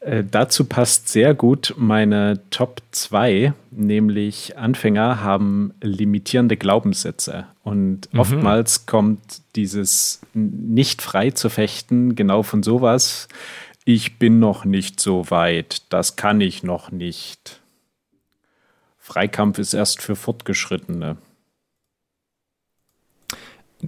Äh, dazu passt sehr gut meine Top 2, nämlich Anfänger haben limitierende Glaubenssätze. Und mhm. oftmals kommt dieses nicht frei zu fechten genau von sowas. Ich bin noch nicht so weit, das kann ich noch nicht. Freikampf ist erst für Fortgeschrittene.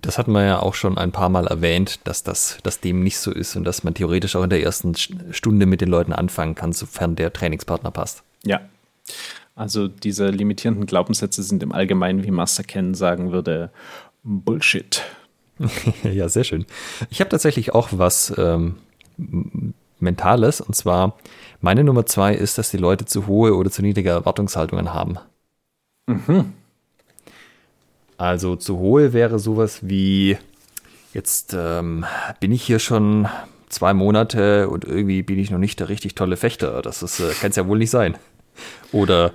Das hatten wir ja auch schon ein paar Mal erwähnt, dass das dass dem nicht so ist und dass man theoretisch auch in der ersten Stunde mit den Leuten anfangen kann, sofern der Trainingspartner passt. Ja. Also diese limitierenden Glaubenssätze sind im Allgemeinen, wie Master Ken sagen würde, Bullshit. ja, sehr schön. Ich habe tatsächlich auch was ähm, Mentales und zwar meine Nummer zwei ist, dass die Leute zu hohe oder zu niedrige Erwartungshaltungen haben. Mhm. Also zu hohe wäre sowas wie, jetzt ähm, bin ich hier schon zwei Monate und irgendwie bin ich noch nicht der richtig tolle Fechter. Das äh, kann es ja wohl nicht sein. Oder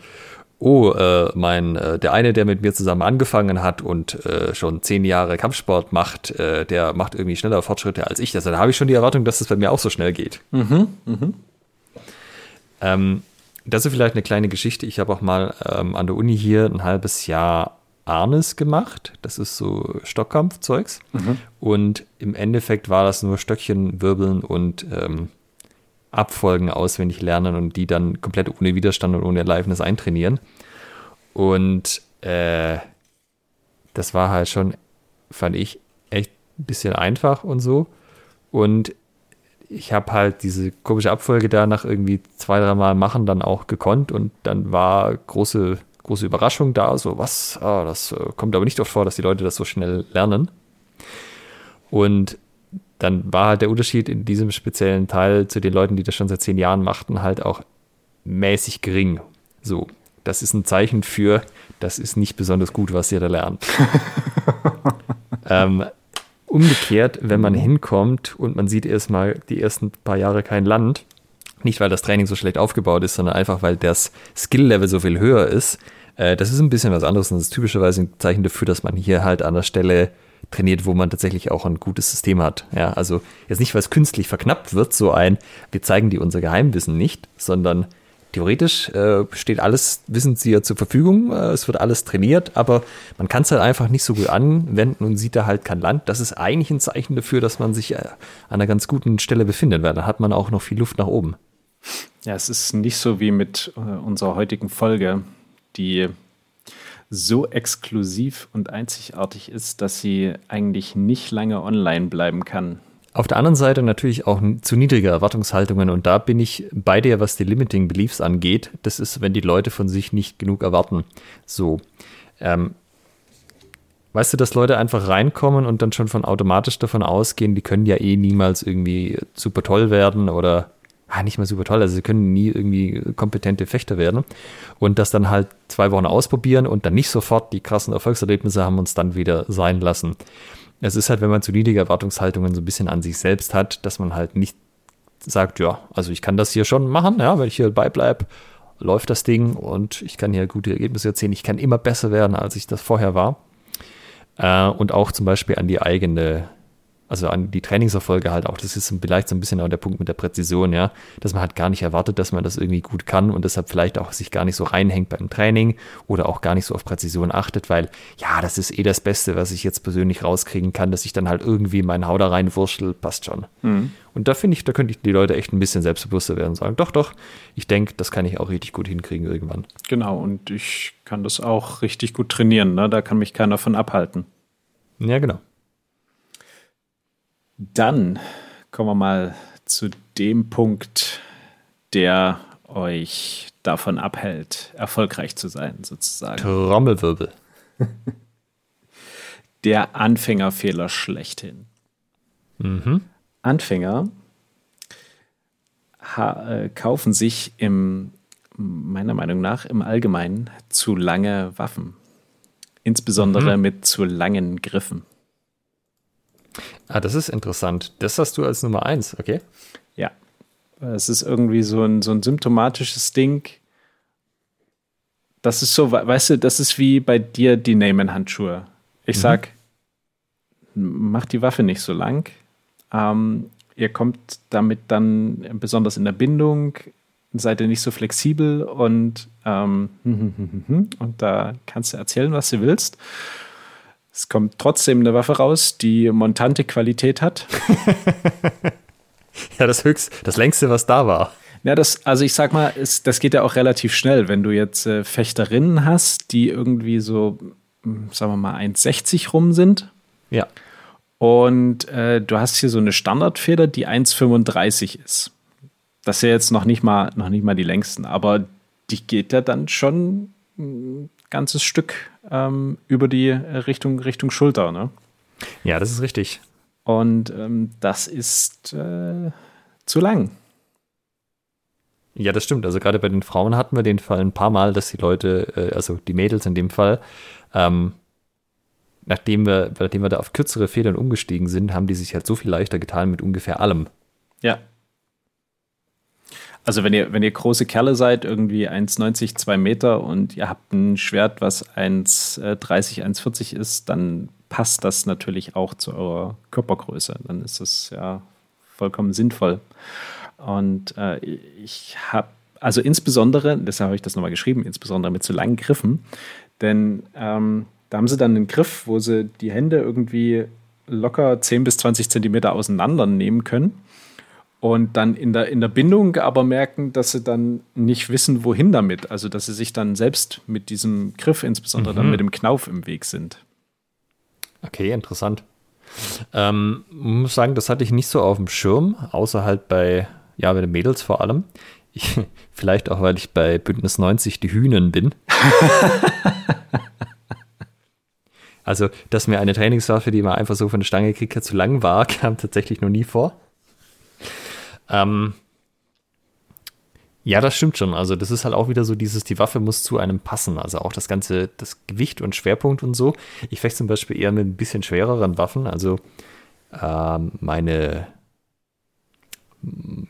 oh, äh, mein, äh, der eine, der mit mir zusammen angefangen hat und äh, schon zehn Jahre Kampfsport macht, äh, der macht irgendwie schneller Fortschritte als ich. Also da habe ich schon die Erwartung, dass es das bei mir auch so schnell geht. Mhm, mhm. Ähm, das ist vielleicht eine kleine Geschichte. Ich habe auch mal ähm, an der Uni hier ein halbes Jahr Arnes gemacht. Das ist so Stockkampfzeugs. Mhm. Und im Endeffekt war das nur Stöckchen wirbeln und ähm, Abfolgen auswendig lernen und die dann komplett ohne Widerstand und ohne Aliveness eintrainieren. Und äh, das war halt schon, fand ich, echt ein bisschen einfach und so. Und ich habe halt diese komische Abfolge da nach irgendwie zwei, drei Mal machen dann auch gekonnt und dann war große große Überraschung da, so was, ah, das äh, kommt aber nicht oft vor, dass die Leute das so schnell lernen. Und dann war halt der Unterschied in diesem speziellen Teil zu den Leuten, die das schon seit zehn Jahren machten, halt auch mäßig gering. So, das ist ein Zeichen für, das ist nicht besonders gut, was ihr da lernt. ähm, umgekehrt, wenn man hinkommt und man sieht erstmal die ersten paar Jahre kein Land, nicht, weil das Training so schlecht aufgebaut ist, sondern einfach, weil das Skill-Level so viel höher ist. Äh, das ist ein bisschen was anderes und das ist typischerweise ein Zeichen dafür, dass man hier halt an der Stelle trainiert, wo man tatsächlich auch ein gutes System hat. Ja, also jetzt nicht, weil es künstlich verknappt wird, so ein, wir zeigen dir unser Geheimwissen nicht, sondern theoretisch äh, steht alles Wissen dir zur Verfügung, äh, es wird alles trainiert, aber man kann es halt einfach nicht so gut anwenden und sieht da halt kein Land. Das ist eigentlich ein Zeichen dafür, dass man sich äh, an einer ganz guten Stelle befindet, weil da hat man auch noch viel Luft nach oben. Ja, es ist nicht so wie mit äh, unserer heutigen Folge, die so exklusiv und einzigartig ist, dass sie eigentlich nicht lange online bleiben kann. Auf der anderen Seite natürlich auch zu niedrige Erwartungshaltungen und da bin ich bei dir, was die Limiting Beliefs angeht. Das ist, wenn die Leute von sich nicht genug erwarten. So. Ähm, weißt du, dass Leute einfach reinkommen und dann schon von automatisch davon ausgehen, die können ja eh niemals irgendwie super toll werden oder ah, nicht mal super toll, also sie können nie irgendwie kompetente Fechter werden und das dann halt zwei Wochen ausprobieren und dann nicht sofort die krassen Erfolgserlebnisse haben und es dann wieder sein lassen. Es ist halt, wenn man zu niedrige Erwartungshaltungen so ein bisschen an sich selbst hat, dass man halt nicht sagt, ja, also ich kann das hier schon machen, ja, wenn ich hier beibleibe, läuft das Ding und ich kann hier gute Ergebnisse erzielen. Ich kann immer besser werden, als ich das vorher war. Äh, und auch zum Beispiel an die eigene also an die Trainingserfolge halt auch. Das ist vielleicht so ein bisschen auch der Punkt mit der Präzision, ja, dass man halt gar nicht erwartet, dass man das irgendwie gut kann und deshalb vielleicht auch sich gar nicht so reinhängt beim Training oder auch gar nicht so auf Präzision achtet, weil ja, das ist eh das Beste, was ich jetzt persönlich rauskriegen kann, dass ich dann halt irgendwie meinen Hau da reinwurschtel, passt schon. Mhm. Und da finde ich, da könnte ich die Leute echt ein bisschen selbstbewusster werden und sagen, doch, doch, ich denke, das kann ich auch richtig gut hinkriegen irgendwann. Genau, und ich kann das auch richtig gut trainieren, ne? da kann mich keiner von abhalten. Ja, genau. Dann kommen wir mal zu dem Punkt, der euch davon abhält, erfolgreich zu sein, sozusagen. Trommelwirbel. Der Anfängerfehler schlechthin. Mhm. Anfänger äh, kaufen sich im, meiner Meinung nach im Allgemeinen zu lange Waffen. Insbesondere mhm. mit zu langen Griffen. Ah, das ist interessant. Das hast du als Nummer eins, okay? Ja. Es ist irgendwie so ein, so ein symptomatisches Ding. Das ist so, weißt du, das ist wie bei dir die Neyman-Handschuhe. Ich mhm. sag, mach die Waffe nicht so lang. Ähm, ihr kommt damit dann besonders in der Bindung, seid ihr nicht so flexibel und, ähm, und da kannst du erzählen, was du willst. Es kommt trotzdem eine Waffe raus, die montante Qualität hat. ja, das höchst, das längste, was da war. Ja, das, also ich sag mal, ist, das geht ja auch relativ schnell, wenn du jetzt äh, Fechterinnen hast, die irgendwie so, hm, sagen wir mal, 1,60 rum sind. Ja. Und äh, du hast hier so eine Standardfeder, die 1,35 ist. Das ist ja jetzt noch nicht mal, noch nicht mal die längsten, aber die geht ja dann schon ein ganzes Stück ähm, über die Richtung, Richtung Schulter. Ne? Ja, das ist richtig. Und ähm, das ist äh, zu lang. Ja, das stimmt. Also gerade bei den Frauen hatten wir den Fall ein paar Mal, dass die Leute, äh, also die Mädels in dem Fall, ähm, nachdem wir, nachdem wir da auf kürzere Federn umgestiegen sind, haben die sich halt so viel leichter getan mit ungefähr allem. Ja, also wenn ihr, wenn ihr große Kerle seid, irgendwie 1,90, 2 Meter und ihr habt ein Schwert, was 1,30, 1,40 ist, dann passt das natürlich auch zu eurer Körpergröße. Dann ist es ja vollkommen sinnvoll. Und äh, ich habe, also insbesondere, deshalb habe ich das nochmal geschrieben, insbesondere mit zu langen Griffen, denn ähm, da haben sie dann einen Griff, wo sie die Hände irgendwie locker 10 bis 20 Zentimeter auseinander nehmen können und dann in der, in der Bindung aber merken, dass sie dann nicht wissen, wohin damit. Also, dass sie sich dann selbst mit diesem Griff, insbesondere mhm. dann mit dem Knauf im Weg sind. Okay, interessant. Ähm, muss sagen, das hatte ich nicht so auf dem Schirm, außer halt bei, ja, bei den Mädels vor allem. Ich, vielleicht auch, weil ich bei Bündnis 90 die Hühnen bin. also, dass mir eine Trainingswaffe, die man einfach so von der Stange gekriegt hat, zu lang war, kam tatsächlich noch nie vor. Ähm, ja, das stimmt schon. Also, das ist halt auch wieder so dieses, die Waffe muss zu einem passen. Also auch das ganze, das Gewicht und Schwerpunkt und so. Ich fechte zum Beispiel eher mit ein bisschen schwereren Waffen. Also, ähm, meine,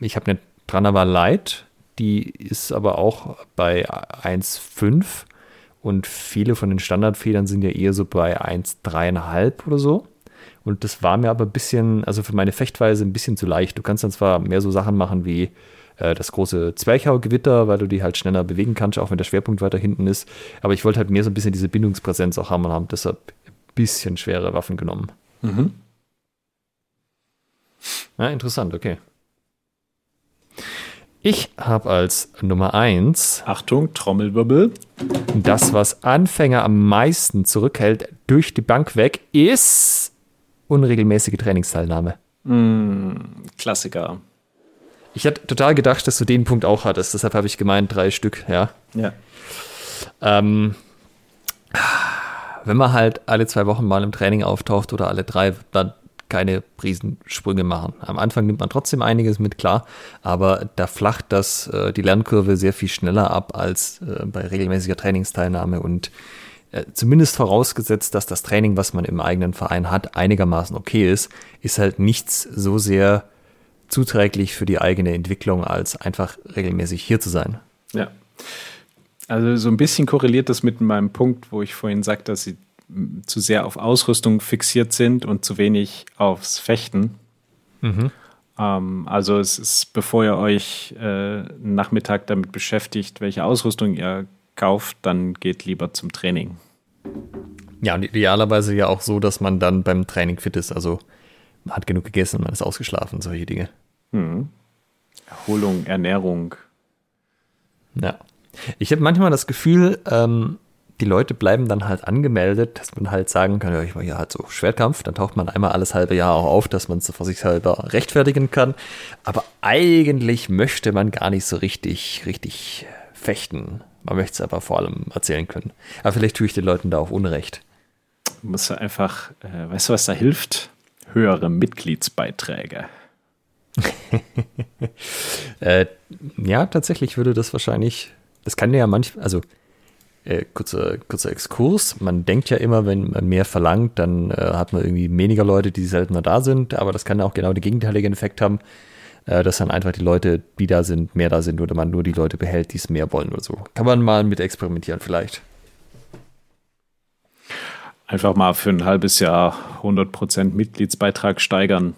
ich habe eine Tranava Light, die ist aber auch bei 1,5 und viele von den Standardfedern sind ja eher so bei 1,3,5 oder so. Und das war mir aber ein bisschen, also für meine Fechtweise ein bisschen zu leicht. Du kannst dann zwar mehr so Sachen machen wie äh, das große Zwerchhau-Gewitter, weil du die halt schneller bewegen kannst, auch wenn der Schwerpunkt weiter hinten ist. Aber ich wollte halt mehr so ein bisschen diese Bindungspräsenz auch haben und haben deshalb ein bisschen schwere Waffen genommen. Mhm. Ja, interessant, okay. Ich habe als Nummer 1. Achtung, Trommelwirbel. Das, was Anfänger am meisten zurückhält, durch die Bank weg, ist unregelmäßige Trainingsteilnahme. Mm, Klassiker. Ich hatte total gedacht, dass du den Punkt auch hattest, deshalb habe ich gemeint, drei Stück, ja. Ja. Ähm, wenn man halt alle zwei Wochen mal im Training auftaucht oder alle drei, dann keine Riesensprünge machen. Am Anfang nimmt man trotzdem einiges mit, klar, aber da flacht das, äh, die Lernkurve sehr viel schneller ab als äh, bei regelmäßiger Trainingsteilnahme und zumindest vorausgesetzt, dass das Training, was man im eigenen Verein hat, einigermaßen okay ist, ist halt nichts so sehr zuträglich für die eigene Entwicklung, als einfach regelmäßig hier zu sein. Ja. Also so ein bisschen korreliert das mit meinem Punkt, wo ich vorhin sagte, dass sie zu sehr auf Ausrüstung fixiert sind und zu wenig aufs Fechten. Mhm. Ähm, also es ist, bevor ihr euch äh, Nachmittag damit beschäftigt, welche Ausrüstung ihr kauft, dann geht lieber zum Training. Ja, und idealerweise ja auch so, dass man dann beim Training fit ist. Also man hat genug gegessen, man ist ausgeschlafen, solche Dinge. Mhm. Erholung, Ernährung. Ja. Ich habe manchmal das Gefühl, ähm, die Leute bleiben dann halt angemeldet, dass man halt sagen kann, ja, ich war ja halt so Schwertkampf, dann taucht man einmal alles halbe Jahr auch auf, dass man es vor sich selber rechtfertigen kann. Aber eigentlich möchte man gar nicht so richtig, richtig fechten. Man möchte es aber vor allem erzählen können. Aber vielleicht tue ich den Leuten da auch Unrecht. Du musst einfach, äh, weißt du, was da hilft? Höhere Mitgliedsbeiträge. äh, ja, tatsächlich würde das wahrscheinlich, das kann ja manchmal, also äh, kurzer, kurzer Exkurs. Man denkt ja immer, wenn man mehr verlangt, dann äh, hat man irgendwie weniger Leute, die seltener da sind, aber das kann auch genau den gegenteiligen Effekt haben, äh, dass dann einfach die Leute, die da sind, mehr da sind oder man nur die Leute behält, die es mehr wollen oder so. Kann man mal mit experimentieren vielleicht. Einfach mal für ein halbes Jahr 100% Mitgliedsbeitrag steigern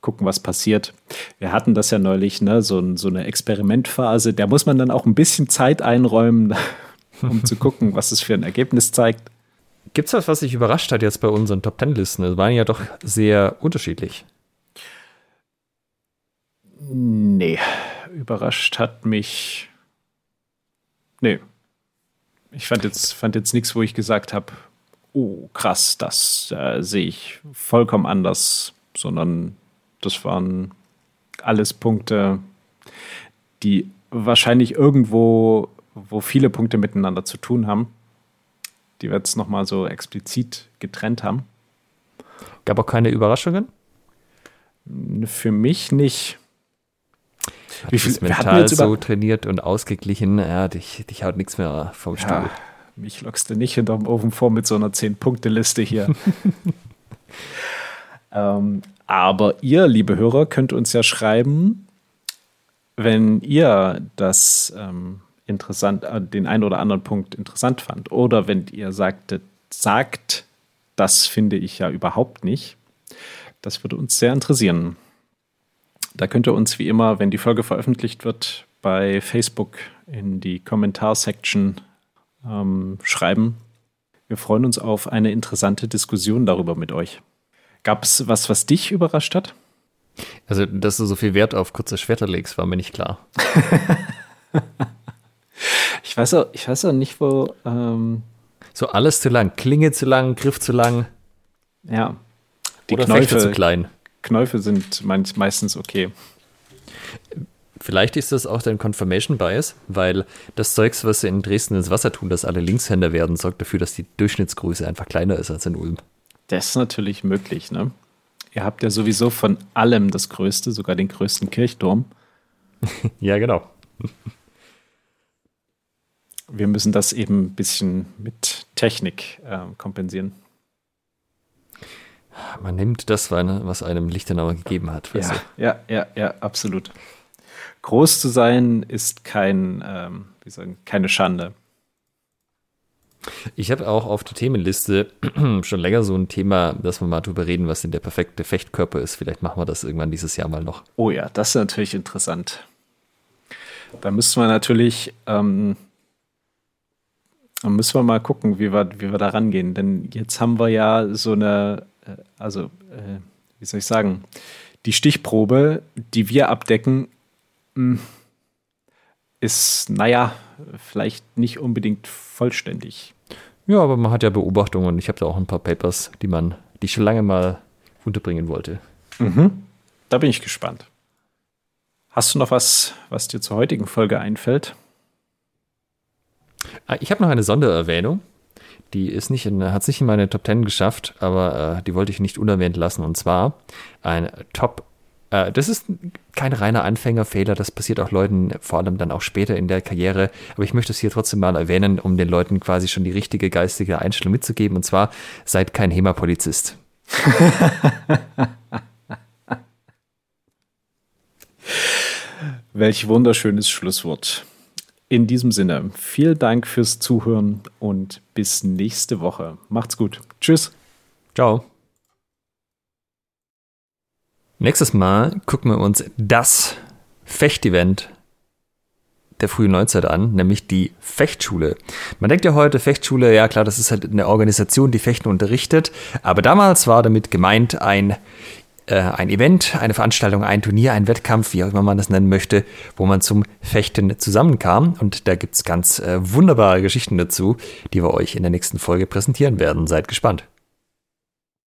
gucken, was passiert. Wir hatten das ja neulich, ne, so, so eine Experimentphase. Da muss man dann auch ein bisschen Zeit einräumen, um zu gucken, was es für ein Ergebnis zeigt. Gibt es was, was dich überrascht hat jetzt bei unseren Top Ten Listen? Es waren ja doch sehr unterschiedlich. Nee, überrascht hat mich. Nee. Ich fand jetzt, fand jetzt nichts, wo ich gesagt habe, oh krass, das äh, sehe ich vollkommen anders, sondern das waren alles Punkte, die wahrscheinlich irgendwo wo viele Punkte miteinander zu tun haben, die wir jetzt nochmal so explizit getrennt haben. Gab auch keine Überraschungen? Für mich nicht. Hat Wie viel mental jetzt so trainiert und ausgeglichen, ja, dich, dich haut nichts mehr vom Stuhl. Ja, mich lockst du nicht hinterm Ofen vor mit so einer 10-Punkte-Liste hier. ähm, aber ihr, liebe Hörer, könnt uns ja schreiben, wenn ihr das ähm, interessant, äh, den einen oder anderen Punkt interessant fand. Oder wenn ihr sagtet, sagt, das finde ich ja überhaupt nicht. Das würde uns sehr interessieren. Da könnt ihr uns wie immer, wenn die Folge veröffentlicht wird, bei Facebook in die Kommentarsection ähm, schreiben. Wir freuen uns auf eine interessante Diskussion darüber mit euch. Gab es was, was dich überrascht hat? Also, dass du so viel Wert auf kurze Schwerter legst, war mir nicht klar. Ich weiß auch, ich weiß auch nicht, wo. Ähm so alles zu lang, Klinge zu lang, Griff zu lang. Ja. Die Oder Knäufe zu klein. Knäufe sind meistens okay. Vielleicht ist das auch dein Confirmation Bias, weil das Zeugs, was sie in Dresden ins Wasser tun, dass alle Linkshänder werden, sorgt dafür, dass die Durchschnittsgröße einfach kleiner ist als in Ulm. Das ist natürlich möglich, ne? Ihr habt ja sowieso von allem das Größte, sogar den größten Kirchturm. ja, genau wir müssen das eben ein bisschen mit Technik äh, kompensieren. Man nimmt das, was einem Lichtenauer gegeben hat. Ja, ja, ja, ja, absolut. Groß zu sein ist kein, ähm, wie sagen, keine Schande. Ich habe auch auf der Themenliste schon länger so ein Thema, dass wir mal drüber reden, was denn der perfekte Fechtkörper ist. Vielleicht machen wir das irgendwann dieses Jahr mal noch. Oh ja, das ist natürlich interessant. Da müssten wir natürlich ähm, müssen wir mal gucken, wie wir, wie wir da rangehen. Denn jetzt haben wir ja so eine, also, äh, wie soll ich sagen, die Stichprobe, die wir abdecken, hm, ist, naja, vielleicht nicht unbedingt vollständig. Ja, aber man hat ja Beobachtungen und ich habe da auch ein paar Papers, die man, die ich schon lange mal unterbringen wollte. Mhm. Da bin ich gespannt. Hast du noch was, was dir zur heutigen Folge einfällt? Ah, ich habe noch eine Sondererwähnung. Die ist nicht hat es nicht in meine Top 10 geschafft, aber äh, die wollte ich nicht unerwähnt lassen. Und zwar ein Top. Äh, das ist kein reiner Anfängerfehler, das passiert auch Leuten, vor allem dann auch später in der Karriere. Aber ich möchte es hier trotzdem mal erwähnen, um den Leuten quasi schon die richtige geistige Einstellung mitzugeben. Und zwar, seid kein HEMA-Polizist. Welch wunderschönes Schlusswort. In diesem Sinne, vielen Dank fürs Zuhören und bis nächste Woche. Macht's gut. Tschüss. Ciao. Nächstes Mal gucken wir uns das Fechtevent der frühen Neuzeit an, nämlich die Fechtschule. Man denkt ja heute, Fechtschule, ja klar, das ist halt eine Organisation, die Fechten unterrichtet, aber damals war damit gemeint ein, äh, ein Event, eine Veranstaltung, ein Turnier, ein Wettkampf, wie auch immer man das nennen möchte, wo man zum Fechten zusammenkam und da gibt es ganz äh, wunderbare Geschichten dazu, die wir euch in der nächsten Folge präsentieren werden. Seid gespannt.